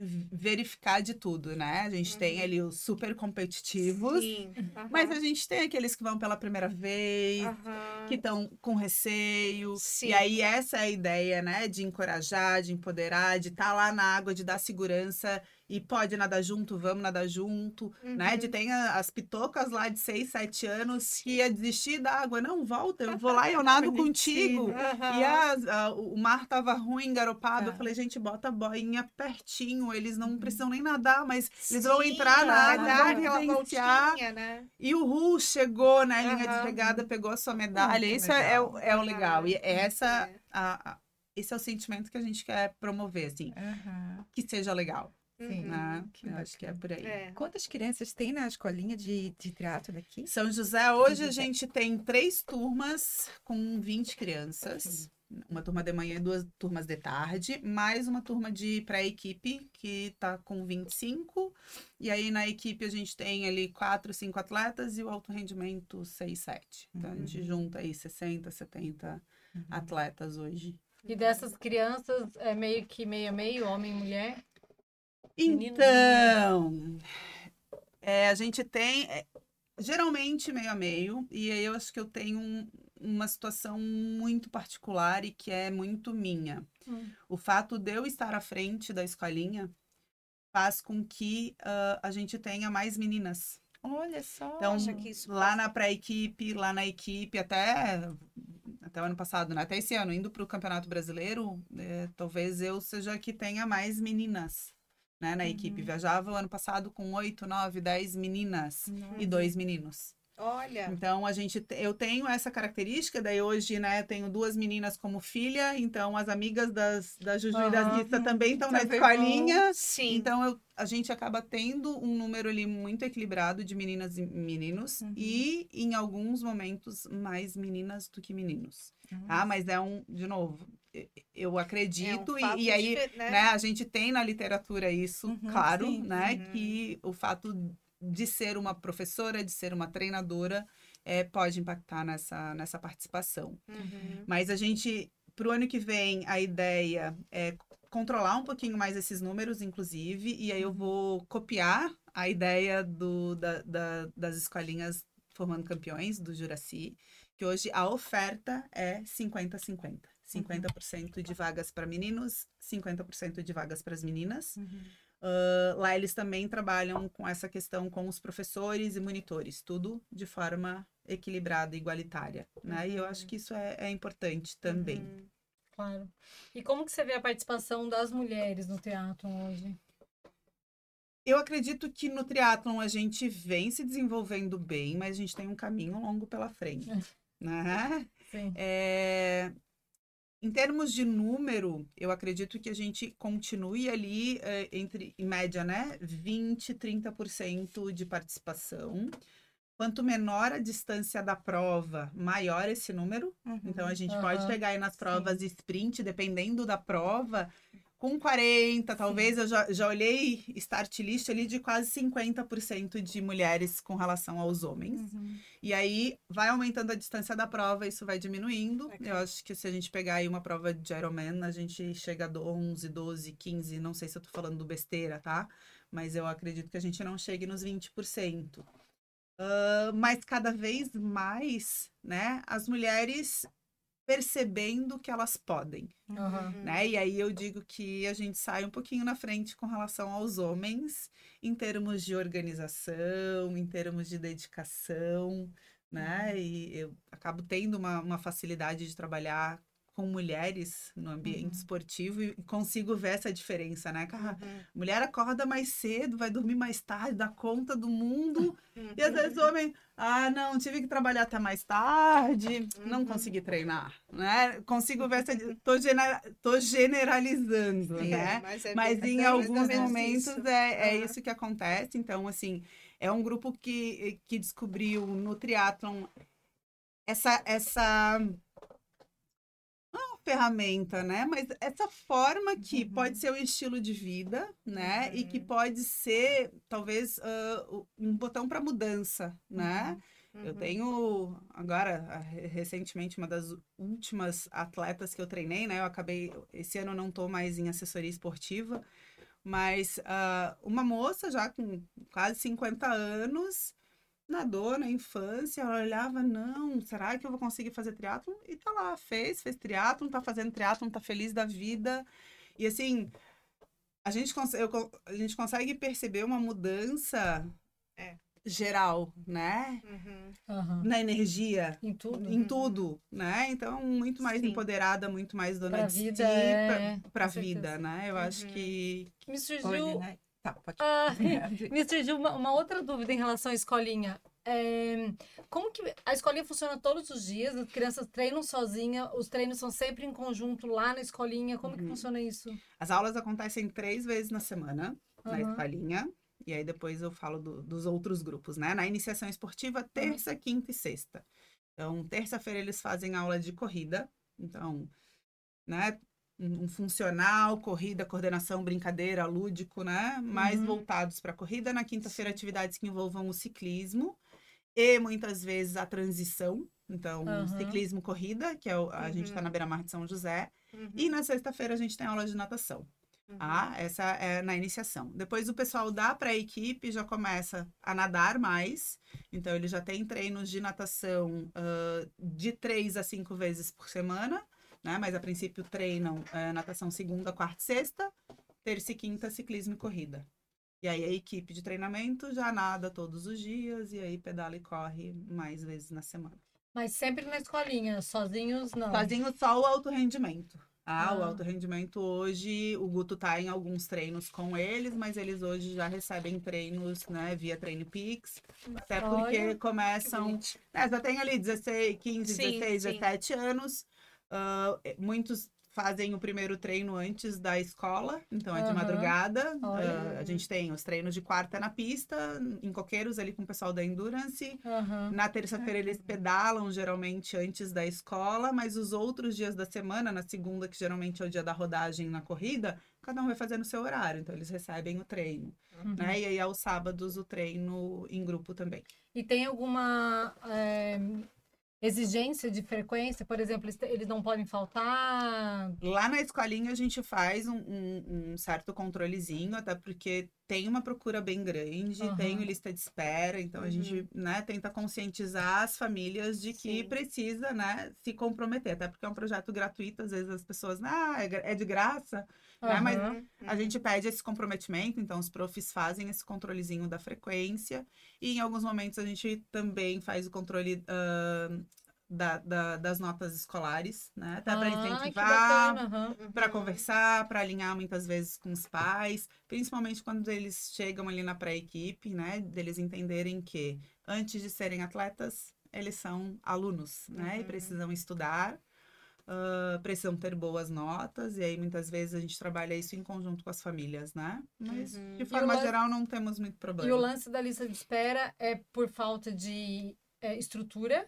v- verificar de tudo, né? A gente tem Uhum. ali os super competitivos, Sim. mas aham, a gente tem aqueles que vão pela primeira vez, aham. que estão com receio. Sim. E aí essa é a ideia, né? De encorajar, de empoderar, de estar lá na água, de dar segurança. E pode nadar junto, vamos nadar junto, né? De Uhum. tem as pitocas lá de 6, 7 anos que ia desistir da água. Não, volta, eu vou [LAUGHS] lá e eu nado contigo. Aham. E as- a- o mar tava ruim, garopado. Eu Tá. falei, gente, bota a boinha pertinho. Eles não precisam nem nadar, mas eles vão Sim, entrar na água, voltinha, né? E o Ru chegou na linha de Aham. chegada, pegou a sua medalha. Muito Isso é, é o- legal. é o legal. E essa, É. a- a- esse é o sentimento que a gente quer promover, assim. Aham, Que seja legal, Sim. Uhum. né? que Eu acho que é por aí. É. Quantas crianças tem na escolinha de, de teatro daqui? São José, hoje a José. gente tem três turmas com 20 crianças. Uma turma de manhã e duas turmas de tarde, mais uma turma de pré-equipe, que tá com 25. E aí na equipe a gente tem ali quatro, cinco atletas e o alto rendimento 6, 7. Então a gente junta aí 60, 70 atletas hoje. E dessas crianças, é meio que meio a meio, homem e mulher? Então, é, a gente tem é, geralmente meio a meio, e aí eu acho que eu tenho um- uma situação muito particular e que é muito minha. Hum. O fato de eu estar à frente da escolinha faz com que ah, a gente tenha mais meninas. Olha só. Então, lá na pré-equipe, lá na equipe, até, até o ano passado, né? até esse ano, indo para o Campeonato Brasileiro, eh, talvez eu seja a que tenha mais meninas né, na equipe. Uhum. Viajava o ano passado com oito, nove, dez meninas e dois meninos. Olha, Então, a gente, te- eu tenho essa característica, daí hoje, né, tenho duas meninas como filha, então as amigas das, da Juju e da. Rita também estão na Também escolinha. sim. Então, eu- a gente acaba tendo um número ali muito equilibrado de meninas e meninos. Uhum. E, em alguns momentos, mais meninas do que meninos. Uhum. Tá? Mas é um, de novo, eu acredito. É um e- e, aí, né? né, a gente tem na literatura isso, Uhum, claro, sim. né? Uhum. Que o fato de ser uma professora, de ser uma treinadora, é, pode impactar nessa, nessa participação. Uhum. Mas a gente, para o ano que vem, a ideia é controlar um pouquinho mais esses números, inclusive, e aí eu vou copiar a ideia do, da- da- das escolinhas formando campeões do Juraci, que hoje a oferta é 50-50. 50% de vagas para meninos, 50% de vagas para as meninas. Uhum. Ah, lá eles também trabalham com essa questão com os professores e monitores, tudo de forma equilibrada, igualitária, né? E eu acho que isso é, é importante também. Uhum. Claro. E como que você vê a participação das mulheres no teatro hoje? Eu acredito que no triatlon a gente vem se desenvolvendo bem, mas a gente tem um caminho longo pela frente, [LAUGHS] né? Sim. É, Em termos de número, eu acredito que a gente continue ali eh, entre, em média, né, 20, 30% de participação. Quanto menor a distância da prova, maior esse número. Uhum. Então a gente Aham, pode pegar aí nas provas de sprint, dependendo da prova, com 40, talvez eu já, já olhei start list ali de quase 50% de mulheres com relação aos homens. Uhum. E aí vai aumentando a distância da prova, isso vai diminuindo. Ok. Eu acho que se a gente pegar aí uma prova de Ironman, a gente chega a 11, 12, 15, não sei se eu tô falando besteira, tá? Mas eu acredito que a gente não chegue nos 20%. Ah, mas cada vez mais, né, as mulheres percebendo que elas podem, Aham. né? E aí eu digo que a gente sai um pouquinho na frente com relação aos homens, em termos de organização, em termos de dedicação, né? E eu acabo tendo uma, uma facilidade de trabalhar com mulheres no ambiente Uhum. esportivo e consigo ver essa diferença, né? Cara, Uhum. mulher acorda mais cedo, vai dormir mais tarde, dá conta do mundo. Uhum. [LAUGHS] E às vezes o homem, ah, não, tive que trabalhar até mais tarde, não Uhum. consegui treinar, né? Consigo ver essa. [LAUGHS] Tô, genera- tô generalizando, Sim. né? Mas, é Mas bem- em é alguns momentos isso. é, é isso que acontece. Então, assim, é um grupo que, que descobriu no triatlon essa, essa é ferramenta, né? Mas essa forma que Uhum. pode ser um estilo de vida, né? E que Uhum. pode ser, talvez, o- um botão para mudança, né? Eu Uhum. tenho agora, re- recentemente, uma das últimas atletas que eu treinei, né? Eu acabei, esse ano eu não tô mais em assessoria esportiva, mas ah, uma moça já com quase 50 anos, nadou na infância, ela olhava, não, será que eu vou conseguir fazer triatlon? E tá lá, fez, fez triatlon, tá fazendo triatlon, tá feliz da vida. E assim, a gente, cons- eu a gente consegue perceber uma mudança É. geral, né? Uhum. Aham. Na energia, Em tudo. em tudo, né? Então, muito mais Sim. empoderada, muito mais dona Pra de vida, si, é, pra, pra com certeza. vida, né? Eu acho Uhum. que Me Olha, surgiu, né? Tá, pode ah, [LAUGHS] [LAUGHS] me surgiu uma, uma outra dúvida em relação à escolinha. É, como que a escolinha funciona todos os dias? As crianças treinam sozinha, os treinos são sempre em conjunto lá na escolinha. Como que Uhum. funciona isso? as aulas acontecem três vezes na semana, na Aham. escolinha. E aí depois eu falo do- dos outros grupos, né? Na iniciação esportiva, terça, quinta e sexta. Então, terça-feira eles fazem aula de corrida. Então, né? Um funcional, corrida, coordenação, brincadeira, lúdico, né? Mais Uhum. voltados para corrida. Na quinta-feira, atividades que envolvam o ciclismo e muitas vezes a transição. Então, Aham. ciclismo, corrida, que é o, a gente está Uhum. na Beira-Mar de São José. Uhum. E na sexta-feira a gente tem aula de natação. Uhum. Ah, essa é na iniciação. Depois o pessoal da pré-equipe já começa a nadar mais. Então, ele já tem treinos de natação ah, de três a cinco vezes por semana, né? Mas a princípio treinam eh, natação segunda, quarta e sexta, terça e quinta, ciclismo e corrida. E aí a equipe de treinamento já nada todos os dias e aí pedala e corre mais vezes na semana. Mas sempre na escolinha, sozinhos não. Sozinho só o alto rendimento. Ah, o Ah. alto rendimento hoje, o Guto tá em alguns treinos com eles, mas eles hoje já recebem treinos, né, via Treino Pix. Até porque começam, né, já tem ali 16, 15, Sim, 16, sim. 17 anos. Eh, muitos fazem o primeiro treino antes da escola, então é de Aham. madrugada. Ah, a gente tem os treinos de quarta na pista, em coqueiros ali com o pessoal da Endurance. Aham. Na terça-feira eles pedalam geralmente antes da escola, mas os outros dias da semana, na segunda, que geralmente é o dia da rodagem na corrida, cada um vai fazendo o seu horário, então eles recebem o treino, Uhum. né? E aí aos sábados o treino em grupo também. E tem alguma é, exigência de frequência? Por exemplo, eles, não podem faltar? Lá na escolinha a gente faz um, um- um certo controlezinho, até porque tem uma procura bem grande, Aham. tem lista de espera, então a gente né, tenta conscientizar as famílias de que Sim. precisa né, se comprometer, até porque é um projeto gratuito, às vezes as pessoas, ah, é é de graça, né, mas. Uhum. A gente pede esse comprometimento, então os profs fazem esse controlezinho da frequência e em alguns momentos a gente também faz o controle ah, da- da- das notas escolares, né? Até para Ah, que incentivar. Uhum. para conversar, para alinhar muitas vezes com os pais, principalmente quando eles chegam ali na pré-equipe, né? Deles entenderem que antes de serem atletas, eles são alunos, né? E Uhum. precisam estudar, ah, precisam ter boas notas, e aí muitas vezes a gente trabalha isso em conjunto com as famílias, né? Mas, Uhum. de forma lance- geral, não temos muito E o problema. lance da lista de espera é por falta de é, estrutura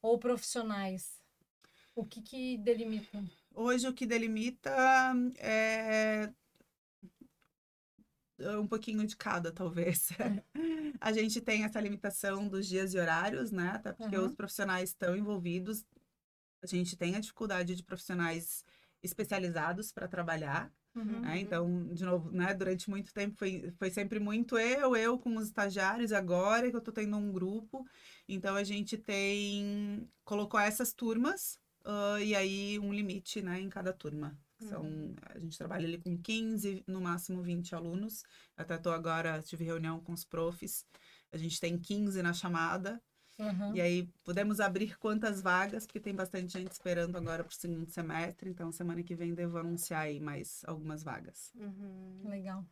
ou profissionais? O que que delimita? Hoje, o que delimita é é um pouquinho de cada, talvez. [LAUGHS] A gente tem essa limitação dos dias e horários, né? Até porque Aham. os profissionais estão envolvidos. A gente tem a dificuldade de profissionais especializados para trabalhar, Uhum. né? Então, de novo, né? Durante muito tempo foi, foi sempre muito eu, eu com os estagiários, agora que eu tô tendo um grupo. Então, a gente tem... Colocou essas turmas ah, e aí um limite, né? Em cada turma. São, a gente trabalha ali com 15, no máximo 20 alunos. Até tô agora, tive reunião com os profs. A gente tem 15 na chamada. Uhum. E aí podemos abrir quantas vagas, porque tem bastante gente esperando agora para o segundo semestre. Então, semana que vem devo anunciar aí mais algumas vagas. Uhum. Legal.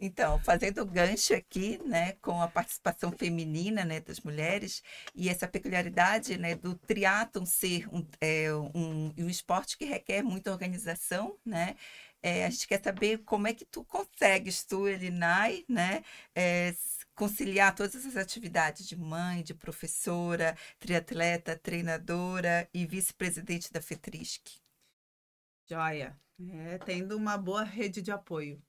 Então, fazendo gancho aqui, né, com a participação feminina, né, das mulheres e essa peculiaridade, né, do triatlon ser um, é, um, um esporte que requer muita organização, né, é, a gente quer saber como é que tu consegues, tu, Elinai, né, é, conciliar todas essas atividades de mãe, de professora, triatleta, treinadora e vice-presidente da FETRISC. Joia. É, tendo uma boa rede de apoio.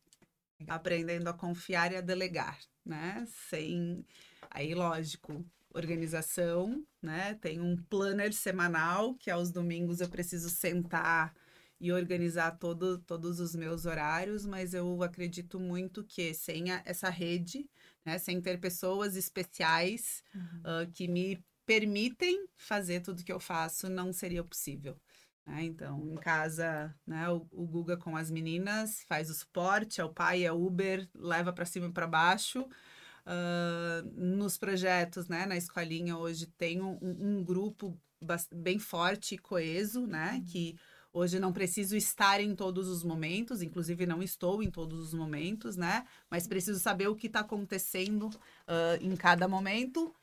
Aprendendo a confiar e a delegar, né? Sem. Aí, lógico, organização, né? Tem um planner semanal, que aos domingos eu preciso sentar e organizar todo, todos os meus horários, mas eu acredito muito que sem a, essa rede, né, sem ter pessoas especiais Uhum. uh, que me permitem fazer tudo que eu faço, não seria possível. né? Então, em casa, né, o, o Guga com as meninas faz o suporte, é o pai, é Uber, leva para cima e para baixo. Uh, nos projetos, né, na escolinha hoje tem um, um grupo bem forte e coeso, né, que Hoje não preciso estar em todos os momentos, inclusive não estou em todos os momentos, né? Mas preciso saber o que está acontecendo uh, em cada momento.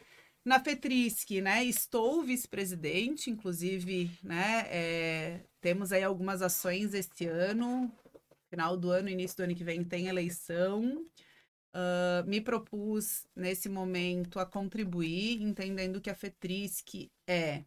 Na FETRISC, né? Estou vice-presidente, inclusive, né? É, temos aí algumas ações este ano. Final do ano, início do ano que vem tem eleição. Uh, me propus, nesse momento, a contribuir, entendendo que a FETRISC é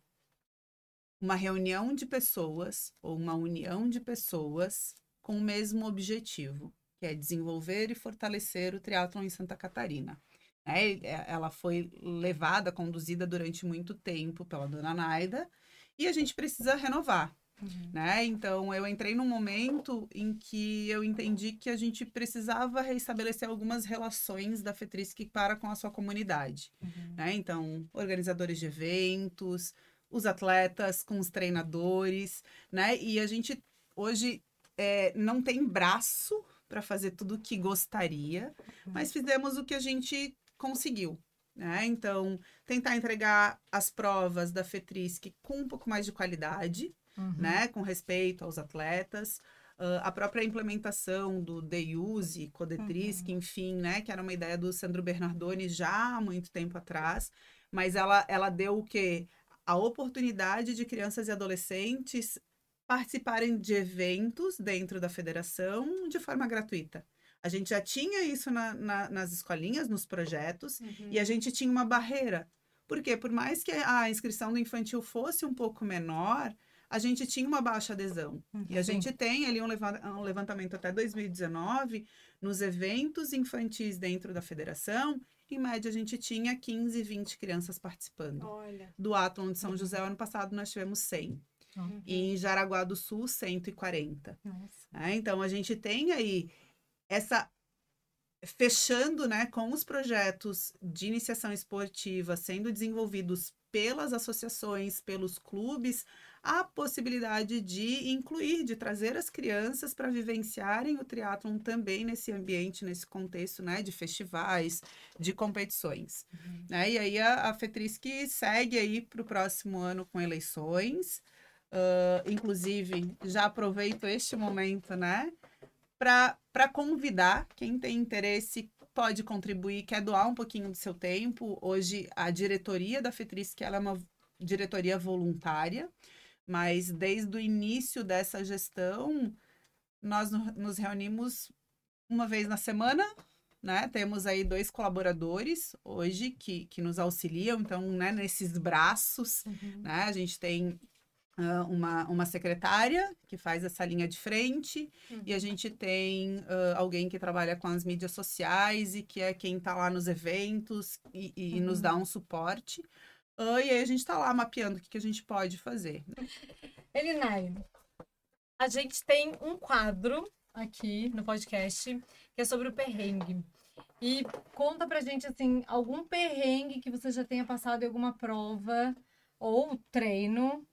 uma reunião de pessoas ou uma união de pessoas com o mesmo objetivo, que é desenvolver e fortalecer o triatlon em Santa Catarina. É, ela foi levada, conduzida durante muito tempo pela dona Naida e a gente precisa renovar. Uhum. Né? Então, eu entrei num momento em que eu entendi que a gente precisava restabelecer algumas relações da FETRISC para com a sua comunidade. Uhum. Né? Então, organizadores de eventos, os atletas, com os treinadores, né? E a gente hoje é, não tem braço para fazer tudo o que gostaria, uhum. mas fizemos o que a gente conseguiu. Né? Então, tentar entregar as provas da FETRISC com um pouco mais de qualidade, uhum. né? com respeito aos atletas. Uh, a própria implementação do DEUSE, Codetrisc, uhum. enfim, né? que era uma ideia do Sandro Bernardoni já há muito tempo atrás, mas ela, ela deu o quê? A oportunidade de crianças e adolescentes participarem de eventos dentro da federação de forma gratuita. A gente já tinha isso na, na, nas escolinhas, nos projetos, uhum. e a gente tinha uma barreira. Porque, por mais que a inscrição do infantil fosse um pouco menor, a gente tinha uma baixa adesão. Uhum. E a gente tem ali um, um levantamento até 2019, nos eventos infantis dentro da federação, em média, a gente tinha 15, 20 crianças participando. Olha. Do Atlon de São José, ano passado, nós tivemos 100. Uhum. E em Jaraguá do Sul, 140. É, então, a gente tem aí essa... Fechando né, com os projetos de iniciação esportiva sendo desenvolvidos pelas associações, pelos clubes, a possibilidade de incluir, de trazer as crianças para vivenciarem o triatlon também nesse ambiente, nesse contexto, né, de festivais, de competições. Uhum. Né? E aí a, a FETRISC segue aí para o próximo ano com eleições. Uh, inclusive, já aproveito este momento, né, para convidar quem tem interesse pode contribuir, quer doar um pouquinho do seu tempo. Hoje, a diretoria da FETRISC ela é uma diretoria voluntária mas desde o início dessa gestão, nós nos reunimos uma vez na semana, né? Temos aí dois colaboradores hoje que, que nos auxiliam, então, né, nesses braços, uhum. né? A gente tem uh, uma, uma secretária que faz essa linha de frente, uhum. e a gente tem uh, alguém que trabalha com as mídias sociais e que é quem está lá nos eventos e, e uhum. nos dá um suporte. Uh, e aí a gente está lá mapeando o que, que a gente pode fazer. [LAUGHS] Elinai, a gente tem um quadro aqui no podcast que é sobre o perrengue. E conta pra gente, assim, algum perrengue que você já tenha passado em alguma prova ou treino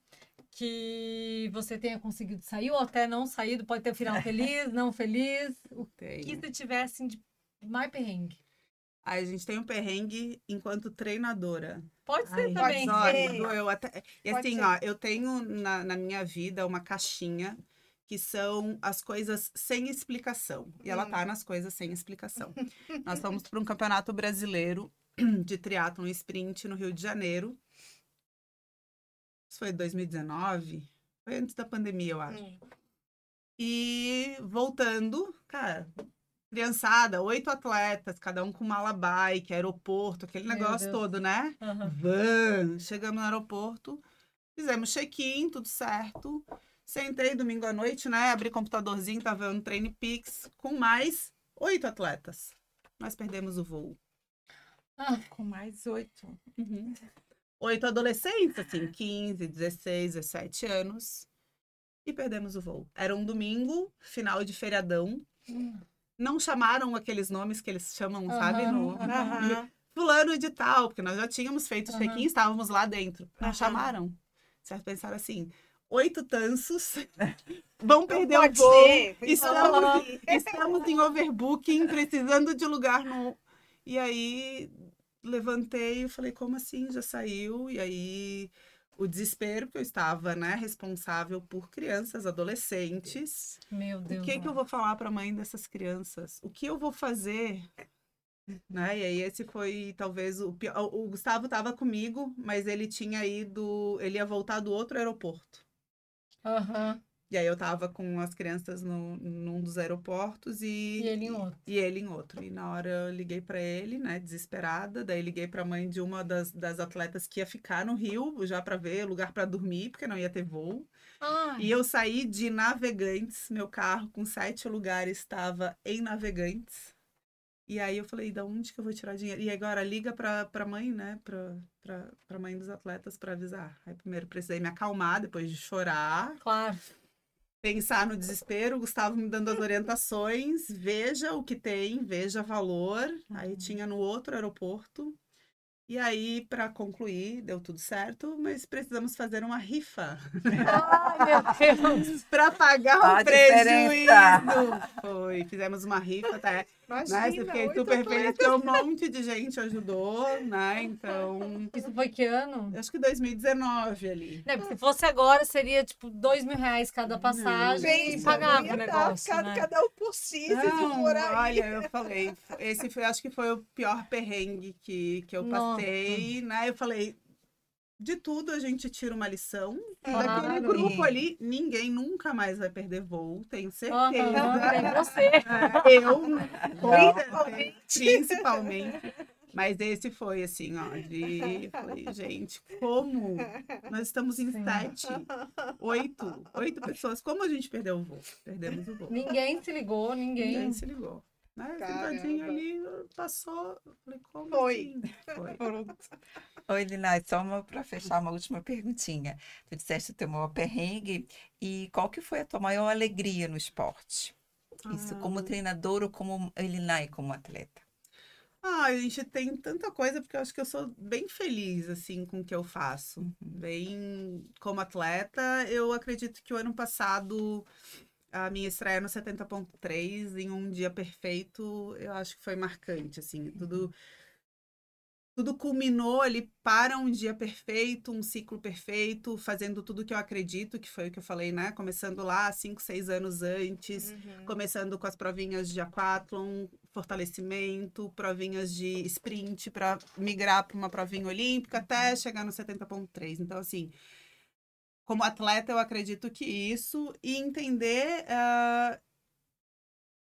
que você tenha conseguido sair ou até não saído, pode ter um final [LAUGHS] feliz, não feliz, o Tenho. que você tivesse assim, de mais perrengue. Ai, a gente tem um perrengue enquanto treinadora. Pode ser Ai, também. pode Olha, ser. eu até... E Pode assim, ser. ó, eu tenho na, na minha vida uma caixinha que são as coisas sem explicação. E ela Hum. tá nas coisas sem explicação. [LAUGHS] Nós fomos para um campeonato brasileiro de triatlon sprint no Rio de Janeiro. Isso foi 2019? Foi antes da pandemia, eu acho. Hum. E voltando, cara, criançada, oito atletas, cada um com mala bike, aeroporto, aquele Meu negócio Deus. todo, né? Aham. Van. Chegamos no aeroporto, fizemos check-in, tudo certo. Sentei domingo à noite, né? Abri computadorzinho, tava no Train Pix com mais oito atletas. Nós perdemos o voo. Com mais oito. Uhum. Oito adolescentes, assim, 15, 16, 17 anos. E perdemos o voo. Era um domingo, final de feriadão. Não chamaram aqueles nomes que eles chamam, sabe? Aham, No, Aham. fulano de tal, porque nós já tínhamos feito o Aham. check-in, estávamos lá dentro. Não chamaram. Certo? Pensaram assim, oito tansos [LAUGHS] vão perder o voo. ser. Estamos, estamos em overbooking, precisando de lugar no... E aí, levantei e falei, como assim? Já saiu? E aí, o desespero, porque eu estava, né, responsável por crianças, adolescentes. Meu Deus. O que, que eu vou falar para a mãe dessas crianças? O que eu vou fazer? Né? E aí esse foi talvez o pior. O Gustavo estava comigo, mas ele tinha ido, ele ia voltar do outro aeroporto. Aham. E aí eu tava com as crianças no, num dos aeroportos e E ele em outro. E ele em outro. E na hora eu liguei para ele, né, desesperada, daí liguei para a mãe de uma das, das atletas que ia ficar no Rio, já para ver lugar para dormir, porque não ia ter voo. Ai, E eu saí de Navegantes, meu carro com sete lugares estava em Navegantes. E aí eu falei, da onde que eu vou tirar dinheiro? E agora liga pra, pra mãe, né? Pra, pra, pra mãe dos atletas para avisar. Aí primeiro precisei me acalmar, depois de chorar, claro. Pensar no desespero, o Gustavo me dando as orientações, veja o que tem, veja valor. Aí tinha no outro aeroporto. E aí, para concluir, deu tudo certo, mas precisamos fazer uma rifa [LAUGHS] Ai, meu Deus. para pagar o prejuízo. diferença. Foi, fizemos uma rifa até. Né? Imagina, Fiquei super feliz, porque um monte de gente ajudou, né? [LAUGHS] Então, Isso foi que ano? acho que 2019 ali. Né, porque se fosse agora, seria tipo dois mil reais cada passagem e Pensa, pagava não o negócio, cada, né? cada um por si, se Não, for aí. olha, eu falei, esse foi, acho que foi o pior perrengue que, que eu Nossa. passei, né? Eu falei, de tudo a gente tira uma lição. Claro. Daquele grupo ali, ninguém nunca mais vai perder voo, tenho certeza. tem você. É, eu, Principalmente. principalmente. Mas esse foi assim, ó, de. Falei, gente, como? Nós estamos em Sim. sete, oito, oito pessoas. Como a gente perdeu o voo? Perdemos o voo. Ninguém se ligou, ninguém. Ninguém se ligou. Né? Sentadinho ali, passou. Falei, como Foi. assim? Foi. Oi, Linai, só uma para fechar uma última perguntinha. Tu disseste o teu maior perrengue e qual que foi a tua maior alegria no esporte? Isso, como Ah. treinador ou como Linai como atleta? Ah, a gente tem tanta coisa, porque eu acho que eu sou bem feliz, assim, com o que eu faço. Uhum. Bem, como atleta, eu acredito que o ano passado, a minha estreia no 70.3, em um dia perfeito, eu acho que foi marcante, assim. Tudo, tudo culminou ali para um dia perfeito, um ciclo perfeito, fazendo tudo que eu acredito, que foi o que eu falei, né? Começando lá, cinco, seis anos antes, Uhum. começando com as provinhas de aquatlon, fortalecimento, provinhas de sprint para migrar para uma provinha olímpica até chegar no 70.3. Então assim, como atleta eu acredito que isso e entender ah,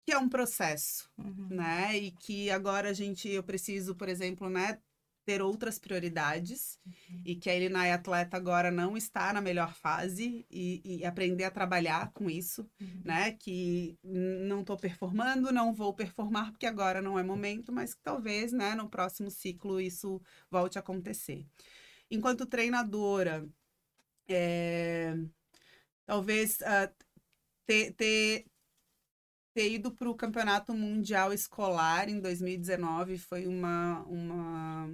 que é um processo, Uhum. né? E que agora a gente eu preciso, por exemplo, né, ter outras prioridades e que a Elinai atleta agora não está na melhor fase e, e aprender a trabalhar com isso Uhum. né? Que não estou performando, não vou performar porque agora não é momento, mas que talvez, né, no próximo ciclo isso volte a acontecer. Enquanto treinadora, é, talvez ah, ter, ter, ter ido para o Campeonato Mundial Escolar em 2019 foi uma, uma,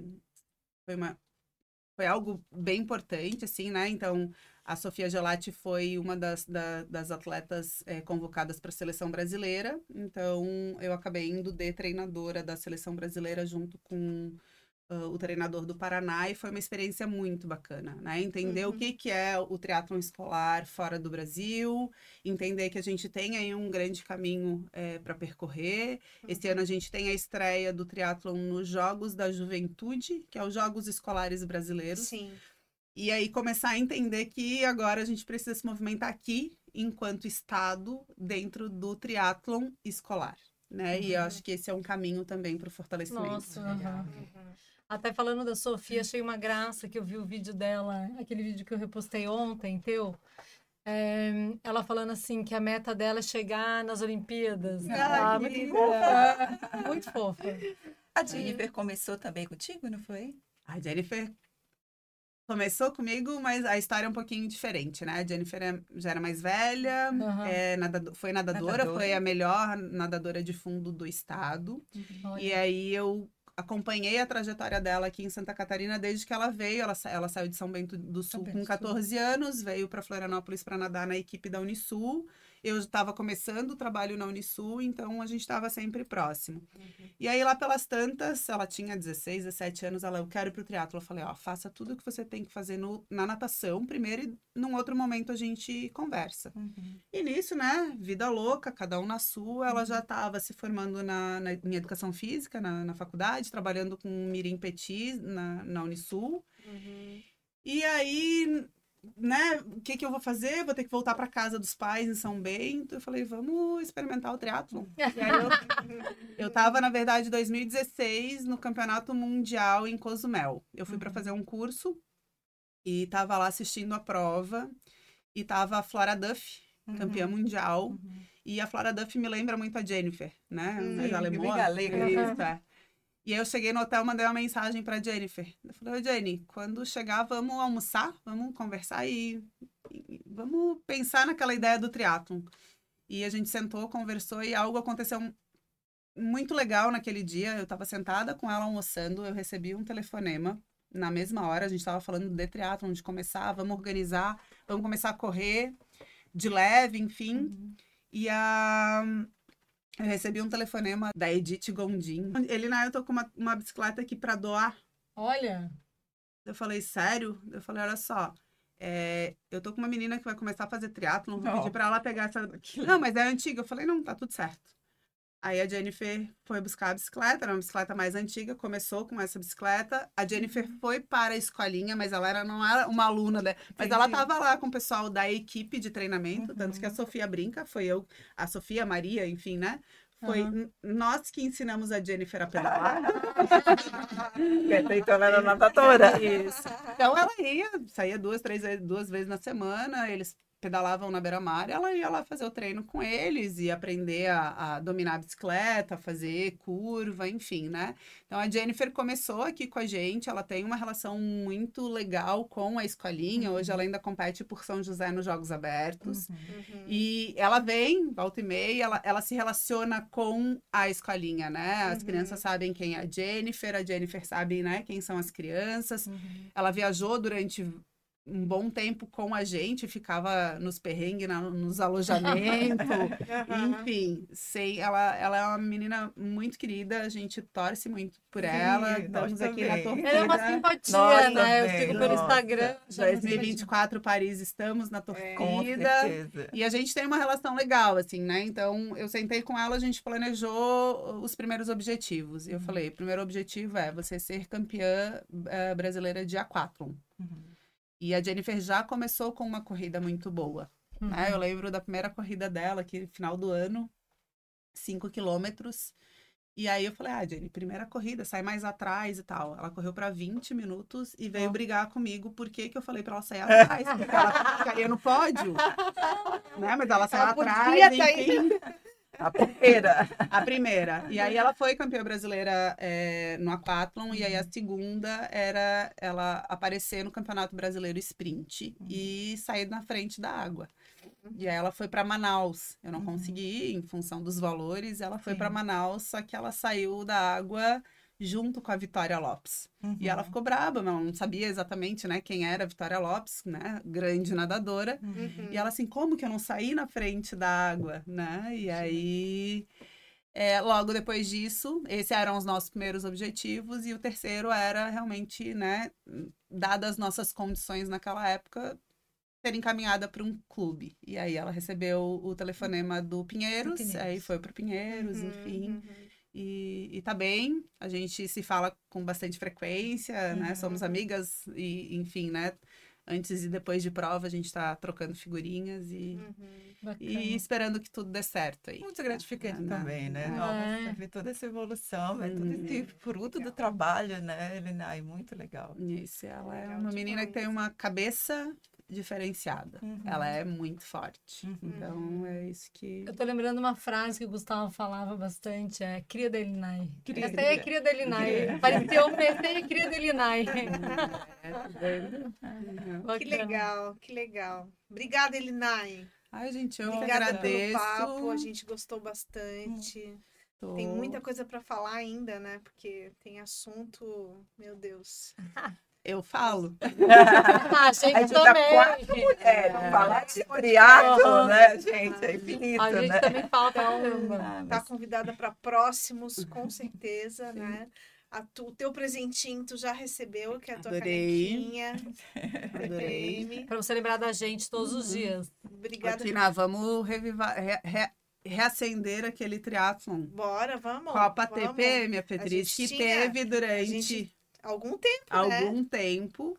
foi uma foi algo bem importante, assim, né? Então, a Sofia Gelati foi uma das, da, das atletas é, convocadas para a seleção brasileira. Então, eu acabei indo de treinadora da seleção brasileira junto com uh, o treinador do Paraná e foi uma experiência muito bacana, né? Entender uhum. o que, que é o triatlon escolar fora do Brasil, entender que a gente tem aí um grande caminho é, para percorrer. Uhum. Esse ano a gente tem a estreia do triatlon nos Jogos da Juventude, que é os Jogos Escolares Brasileiros. Sim. E aí começar a entender que agora a gente precisa se movimentar aqui enquanto estado dentro do triatlon escolar, né? Uhum. E eu uhum. acho que esse é um caminho também para o fortalecimento. Nossa, uhum. Até falando da Sofia, achei uma graça que eu vi o vídeo dela, aquele vídeo que eu repostei ontem, teu. É, ela falando assim que a meta dela é chegar nas Olimpíadas. Ah, ah muito fofa. Muito fofa. A Jennifer começou também contigo, não foi? A Jennifer começou comigo, mas a história é um pouquinho diferente, né? A Jennifer é, já era mais velha, uhum. é, nadador, foi nadadora, nadadora, foi a melhor nadadora de fundo do estado. Uhum. E aí eu acompanhei a trajetória dela aqui em Santa Catarina desde que ela veio. Ela, ela saiu de São Bento do Sul com 14 anos, veio para Florianópolis para nadar na equipe da Unisul. Eu estava começando o trabalho na Unisul, então a gente estava sempre próximo. Uhum. E aí, lá pelas tantas, ela tinha 16, 17 anos, ela, eu quero ir pro triatlo. Eu falei, ó, faça tudo o que você tem que fazer no, na natação primeiro e num outro momento a gente conversa. Uhum. E nisso, né, vida louca, cada um na sua, ela uhum. já estava se formando na, na, em educação física, na, na faculdade, trabalhando com Mirim Petit na, na Unisul. Uhum. E aí, né, o que, que eu vou fazer? Vou ter que voltar para casa dos pais em São Bento. Eu falei, vamos experimentar o triatlo. [LAUGHS] eu, eu tava, na verdade, em 2016 no Campeonato Mundial em Cozumel. Eu fui uhum. para fazer um curso e tava lá assistindo a prova e tava a Flora Duff, uhum. campeã mundial. Uhum. E a Flora Duff me lembra muito a Jennifer, né? Uhum. Mais alemã. Isso, é. E aí eu cheguei no hotel, mandei uma mensagem para Jennifer. Eu falei, Jenny, quando chegar, vamos almoçar, vamos conversar e, e vamos pensar naquela ideia do triatlon. E a gente sentou, conversou e algo aconteceu muito legal naquele dia. Eu estava sentada com ela almoçando, eu recebi um telefonema na mesma hora, a gente estava falando de triatlon, de começar, vamos organizar, vamos começar a correr de leve, enfim. Uhum. E a eu recebi um telefonema da Edith Gondim. Ele, na eu tô com uma, uma bicicleta aqui para doar. Olha! Eu falei, sério? Eu falei, olha só, é, eu tô com uma menina que vai começar a fazer triatlon, vou pedir pra ela pegar essa... Não, mas é antiga. Eu falei, não, tá tudo certo. Aí a Jennifer foi buscar a bicicleta, era uma bicicleta mais antiga, começou com essa bicicleta. A Jennifer uhum. foi para a escolinha, mas ela era, não era uma aluna, né? mas ela estava lá com o pessoal da equipe de treinamento, uhum. tanto que a uhum. Sofia brinca, foi eu, a Sofia, a Maria, enfim, né? Foi uhum. nós que ensinamos a Jennifer a pedalar. então ela era nadadora. Isso. Então ela ia, saía duas, três vezes, duas vezes na semana, eles pedalavam na beira-mar, ela ia lá fazer o treino com eles e aprender a, a, dominar a bicicleta, fazer curva, enfim, né? Então a Jennifer começou aqui com a gente, ela tem uma relação muito legal com a escolinha. Uhum. Hoje ela ainda compete por São José nos Jogos Abertos. Uhum. uhum. E ela vem, volta e meia, ela, ela se relaciona com a escolinha, né? As uhum. crianças sabem quem é a Jennifer, a Jennifer sabe, né, quem são as crianças. Uhum. Ela viajou durante um bom tempo com a gente, ficava nos perrengues, na, nos [LAUGHS] alojamentos, enfim, sei, ela, ela é uma menina muito querida, a gente torce muito por Sim, ela, estamos aqui também. na torcida. Ela é uma simpatia, né? Eu sigo pelo Instagram. 2024 Paris, estamos na torcida, é, e a gente tem uma relação legal, assim, né? Então, eu sentei com ela, a gente planejou os primeiros objetivos, e eu uhum. falei, o primeiro objetivo é você ser campeã uh, brasileira de aquatlon. Uhum. E a Jennifer já começou com uma corrida muito boa. Uhum. Né? Eu uhum. lembro da primeira corrida dela, que final do ano, 5 quilômetros. E aí eu falei, ah, Jenny, primeira corrida, sai mais atrás e tal. Ela correu para 20 minutos e veio oh. brigar comigo. Por que, eu falei para ela sair [LAUGHS] atrás? Porque ela ficaria no pódio. né? Mas ela saiu atrás, enfim. A primeira. a primeira. E aí ela foi campeã brasileira é, no aquathlon. Uhum. E aí a segunda era ela aparecer no Campeonato Brasileiro Sprint uhum. e sair na frente da água. E aí ela foi para Manaus. Eu não uhum. consegui ir em função dos valores. Ela foi para Manaus, só que ela saiu da água junto com a Vitória Lopes. Uhum. E ela ficou braba, mas ela não sabia exatamente, né, quem era a Vitória Lopes, né, grande nadadora. Uhum. E ela assim, como que eu não saí na frente da água, né? E aí, é, logo depois disso, esses eram os nossos primeiros objetivos e o terceiro era realmente, né, dadas as nossas condições naquela época, ser encaminhada para um clube. E aí ela recebeu o telefonema do Pinheiros, Pinheiros. aí foi para Pinheiros, Uhum, enfim. uhum. E, e tá bem, a gente se fala com bastante frequência, né? Somos amigas e, enfim, né? Antes e depois de prova, a gente tá trocando figurinhas e, Uhum. E esperando que tudo dê certo aí. Muito gratificante É, né? também, né? É. Nossa, ver toda essa evolução, ver todo esse Uhum. fruto do trabalho, né, Elinai? Muito legal. Isso, ela é Legal uma menina que tem uma cabeça diferenciada. Uhum. Ela é muito forte. Uhum. Então, é isso que... Eu tô lembrando uma frase que o Gustavo falava bastante, é cria da Elinai. Cria. Essa aí é cria da Elinai. Pareceu um essa aí é cria da Elinai. [LAUGHS] É, tá? Uhum. Que legal, que legal. Obrigada, Elinai. Ai, gente, eu Obrigada agradeço. pelo papo, a gente gostou bastante. Tem Tô- muita coisa para falar ainda, né? Porque tem assunto, meu Deus. [LAUGHS] Eu falo. [LAUGHS] Ah, gente A gente tá também. quatro mulheres, É. falar de triatlo, Aham. né, gente? É infinito, A gente né? também fala pra Então, caramba. Ah, Tá convidada para próximos, com certeza, né? A tu- o teu presentinho tu já recebeu, que é a tua Adorei. canequinha. [LAUGHS] Adorei. TPM. Pra você lembrar da gente todos os dias. Obrigada. Tina, vamos revivar, re- re- reacender aquele triatlon. Bora, vamos. Copa vamos. TP, minha gente que tinha- teve durante gente Algum tempo, né? algum tempo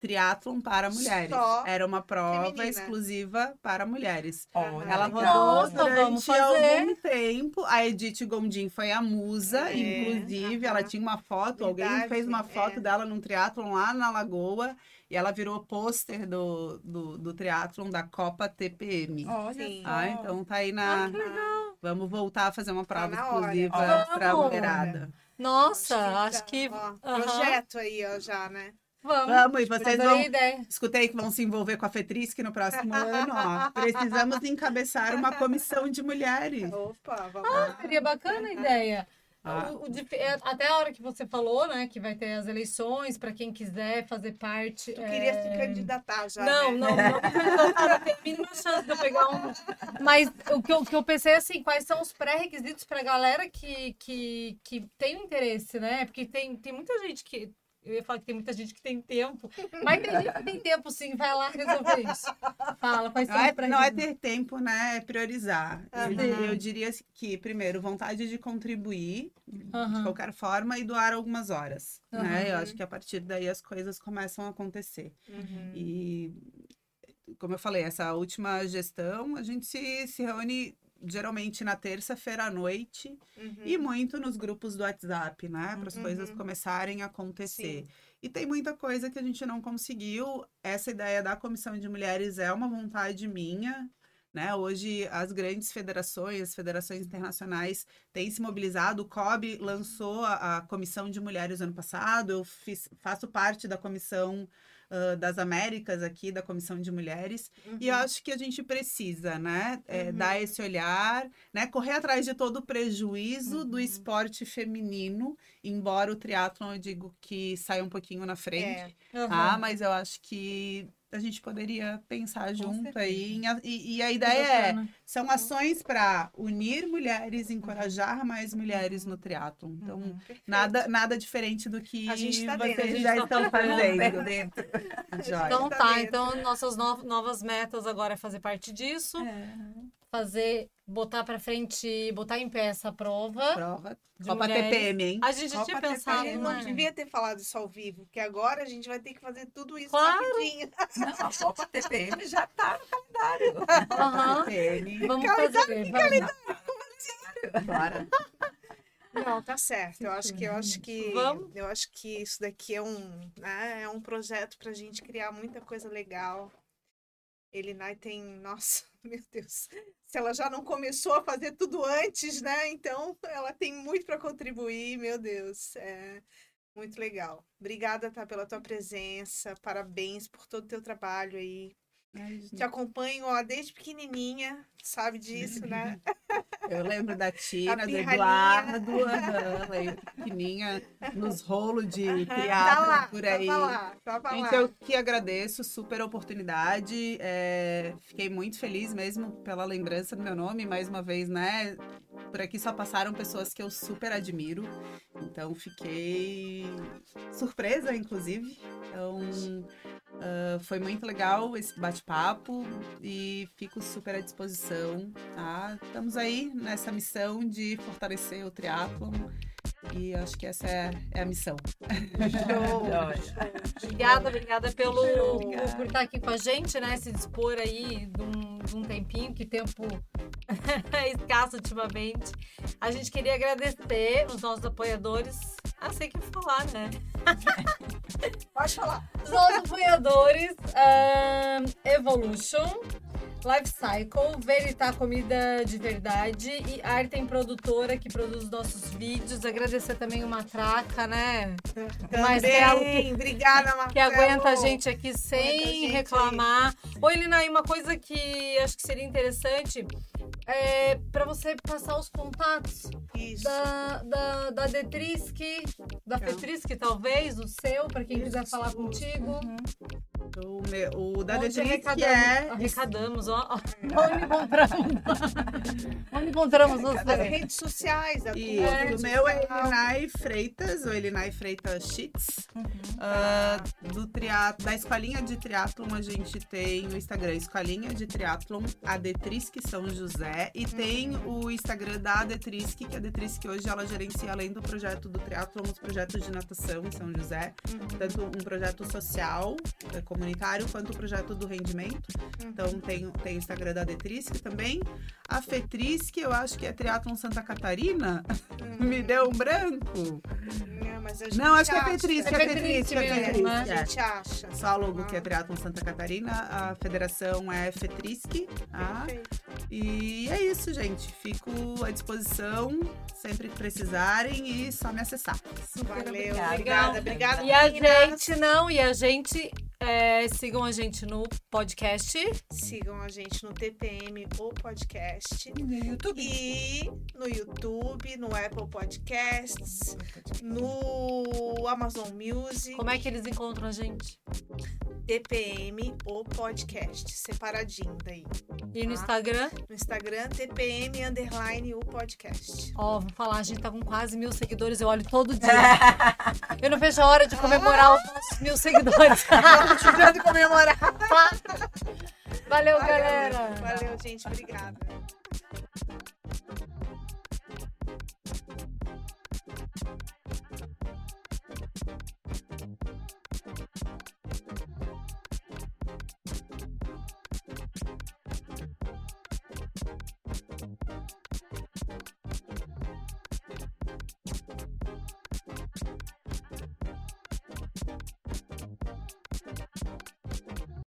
triatlon para mulheres. Só Era uma prova feminina. exclusiva para mulheres. Olha, Ela rodou durante algum tempo. A Edith Gondim foi a musa, É, inclusive. Ela aham. tinha uma foto, alguém Verdade, fez uma foto é. dela num triatlon lá na Lagoa. E ela virou pôster do, do, do triatlon da Copa TPM. Olha Sim. Ah, então tá aí na. Ah, Vamos voltar a fazer uma prova na hora. exclusiva Vamos. pra mulherada. Nossa, tá- acho que. ó, Aham. projeto aí, ó, já, né? Vamos. Vamos, e vocês vão. a ideia. Escutei que vão se envolver com a Fetrisc no próximo ano, ó. [LAUGHS] Precisamos encabeçar uma comissão de mulheres. Opa, vamos Ah, lá. seria bacana a ideia. Ah. O- o é, até a hora que você falou, né, que vai ter as eleições para quem quiser fazer parte. Tu queria é, se candidatar já, Não, né? não, não. Cara, tem mínima chance de eu pegar um. Mas o que eu, que eu pensei é assim, quais são os pré-requisitos pra galera que, que, que tem interesse, né? Porque tem, tem muita gente que. Eu ia falar que tem muita gente que tem tempo. Mas tem gente que tem tempo, sim, vai lá resolver isso. Fala, quais são é, não é pré-requisitos? ter tempo, né? É priorizar. Eu, Aham. eu diria que, primeiro, vontade de contribuir de Aham. qualquer forma e doar algumas horas. Né? Eu acho que a partir daí as coisas começam a acontecer. Uhum. E, como eu falei, essa última gestão, a gente se, se reúne geralmente na terça-feira à noite Uhum. e muito nos grupos do WhatsApp, né? Para as Uhum. coisas começarem a acontecer. Sim. E tem muita coisa que a gente não conseguiu. Essa ideia da comissão de mulheres é uma vontade minha. Né? Hoje, as grandes federações, as federações internacionais têm se mobilizado. O COB lançou a, a Comissão de Mulheres ano passado. Eu fiz, faço parte da Comissão ah, das Américas aqui, da Comissão de Mulheres. E eu Uhum. acho que a gente precisa, né? é, Uhum. Dar esse olhar, né? Correr atrás de todo o prejuízo do Uhum. esporte feminino, embora o triatlon eu digo que sai um pouquinho na frente, É. Tá? Mas eu acho que a gente poderia pensar junto aí. E, e a ideia é, são ações para unir mulheres, encorajar mais mulheres no triatlon. Então, Uhum. Nada, nada diferente do que A gente tá vocês dentro, a gente já tá estão fazendo. fazendo. dentro. [LAUGHS] Joia. Então Tá tá, dentro. então nossas no- novas metas agora é fazer parte disso, fazer, botar pra frente, botar em pé essa prova. Prova. de Copa mulheres. TPM, hein? A gente já tinha Copa A pensado, gente TPM, não né? devia ter falado isso ao vivo, porque agora a gente vai ter que fazer tudo isso Claro. rapidinho. Não, a Copa TPM já tá no calendário. [LAUGHS] Aham. TPM. Vamos fazer, vamos. Bora. Não, tá certo. Eu acho que eu acho que Vamos? eu acho que isso daqui é um, né, é um projeto pra gente criar muita coisa legal. Elinai tem, nossa, [LAUGHS] meu Deus. Se ela já não começou a fazer tudo antes, né? Então, ela tem muito para contribuir, meu Deus. É muito legal. Obrigada, tá, pela tua presença. Parabéns por todo o teu trabalho aí. Te acompanho, ó, desde pequenininha, sabe disso, né? [LAUGHS] Eu lembro da Tina, do. Eduardo, aham, lembro, pequenininha, nos rolos de Tá triatlo lá, por aí. tava lá, tava lá. Gente, eu que agradeço, super oportunidade. é, fiquei muito feliz mesmo pela lembrança do meu nome. Mais uma vez, né? Por aqui só passaram pessoas que eu super admiro. Então, fiquei surpresa, inclusive. Então, ah, foi muito legal esse bate-papo e fico super à disposição, tá? Estamos aí nessa missão de fortalecer o triatlon e acho que essa é, é a missão. Show. [LAUGHS] Obrigada, obrigada pelo Obrigada. por estar aqui com a gente, né? Se dispor aí de um, de um tempinho, que tempo [LAUGHS] é escasso ultimamente. A gente queria agradecer os nossos apoiadores. Ah, sei que falar, né? Pode falar. Os nossos apoiadores, ahn, Evolution, Life Cycle, Veritá Comida de Verdade e Artem Produtora, que produz os nossos vídeos. Agradecer também o Matraca, né? Marcelo, Também. Obrigada, Marcelo. que aguenta a gente aqui sem gente reclamar. Oi, Lina, e uma coisa que acho que seria interessante é para você passar os contatos Isso. da, da, da Detrisk, da Tá. Talvez, o seu, para quem quiser Isso, falar isso. contigo. O, meu, o da Detriz, que é arrecadamos, ó. ó. Onde encontramos? [LAUGHS] Onde encontramos você? redes sociais. Da E É, o meu é social. Elinai Freitas, ou Elinai Freitas Cheats. Uhum. Ah, do tria... Da Escolinha de Triatlon, a gente tem o Instagram Escolinha de Triatlon, a Detrisc São José. E tem o Instagram da Adetrisc, que a Adetrisc hoje ela gerencia, além do projeto do Triatlon, os projetos de natação em São José. Tanto um projeto social, eh, comunitário, quanto o projeto do rendimento. Então tem, tem o Instagram da Detrisc também. A Fetrisc, eu acho que é Triatlon Santa Catarina. [LAUGHS] Me deu um branco. Não, mas a gente Não, acho que é. Petrisc, É é Petrisc, é Petrisc. né? A é. gente acha. Só a logo que é Triatlon Santa Catarina, a federação é Fetrisc, tá? Perfeito. E é isso, gente. Fico à disposição sempre que precisarem e só me acessar. Valeu, obrigada. obrigada. Obrigada, E a gente não, e a gente. é, sigam a gente no podcast. Sigam a gente no TPM, o podcast. No YouTube. E no YouTube, no Apple Podcasts, no Amazon Music, Como é que eles encontram a gente? TPM, o podcast, separadinho daí. E no Tá. Instagram? No Instagram, TPM, underline, o podcast. Ó, vou falar, a gente tá com quase mil seguidores, eu olho todo dia. [LAUGHS] eu não vejo a hora de comemorar os nossos mil seguidores. [LAUGHS] precisando comemorar. Valeu, Valeu galera. galera. Valeu, gente. Obrigada.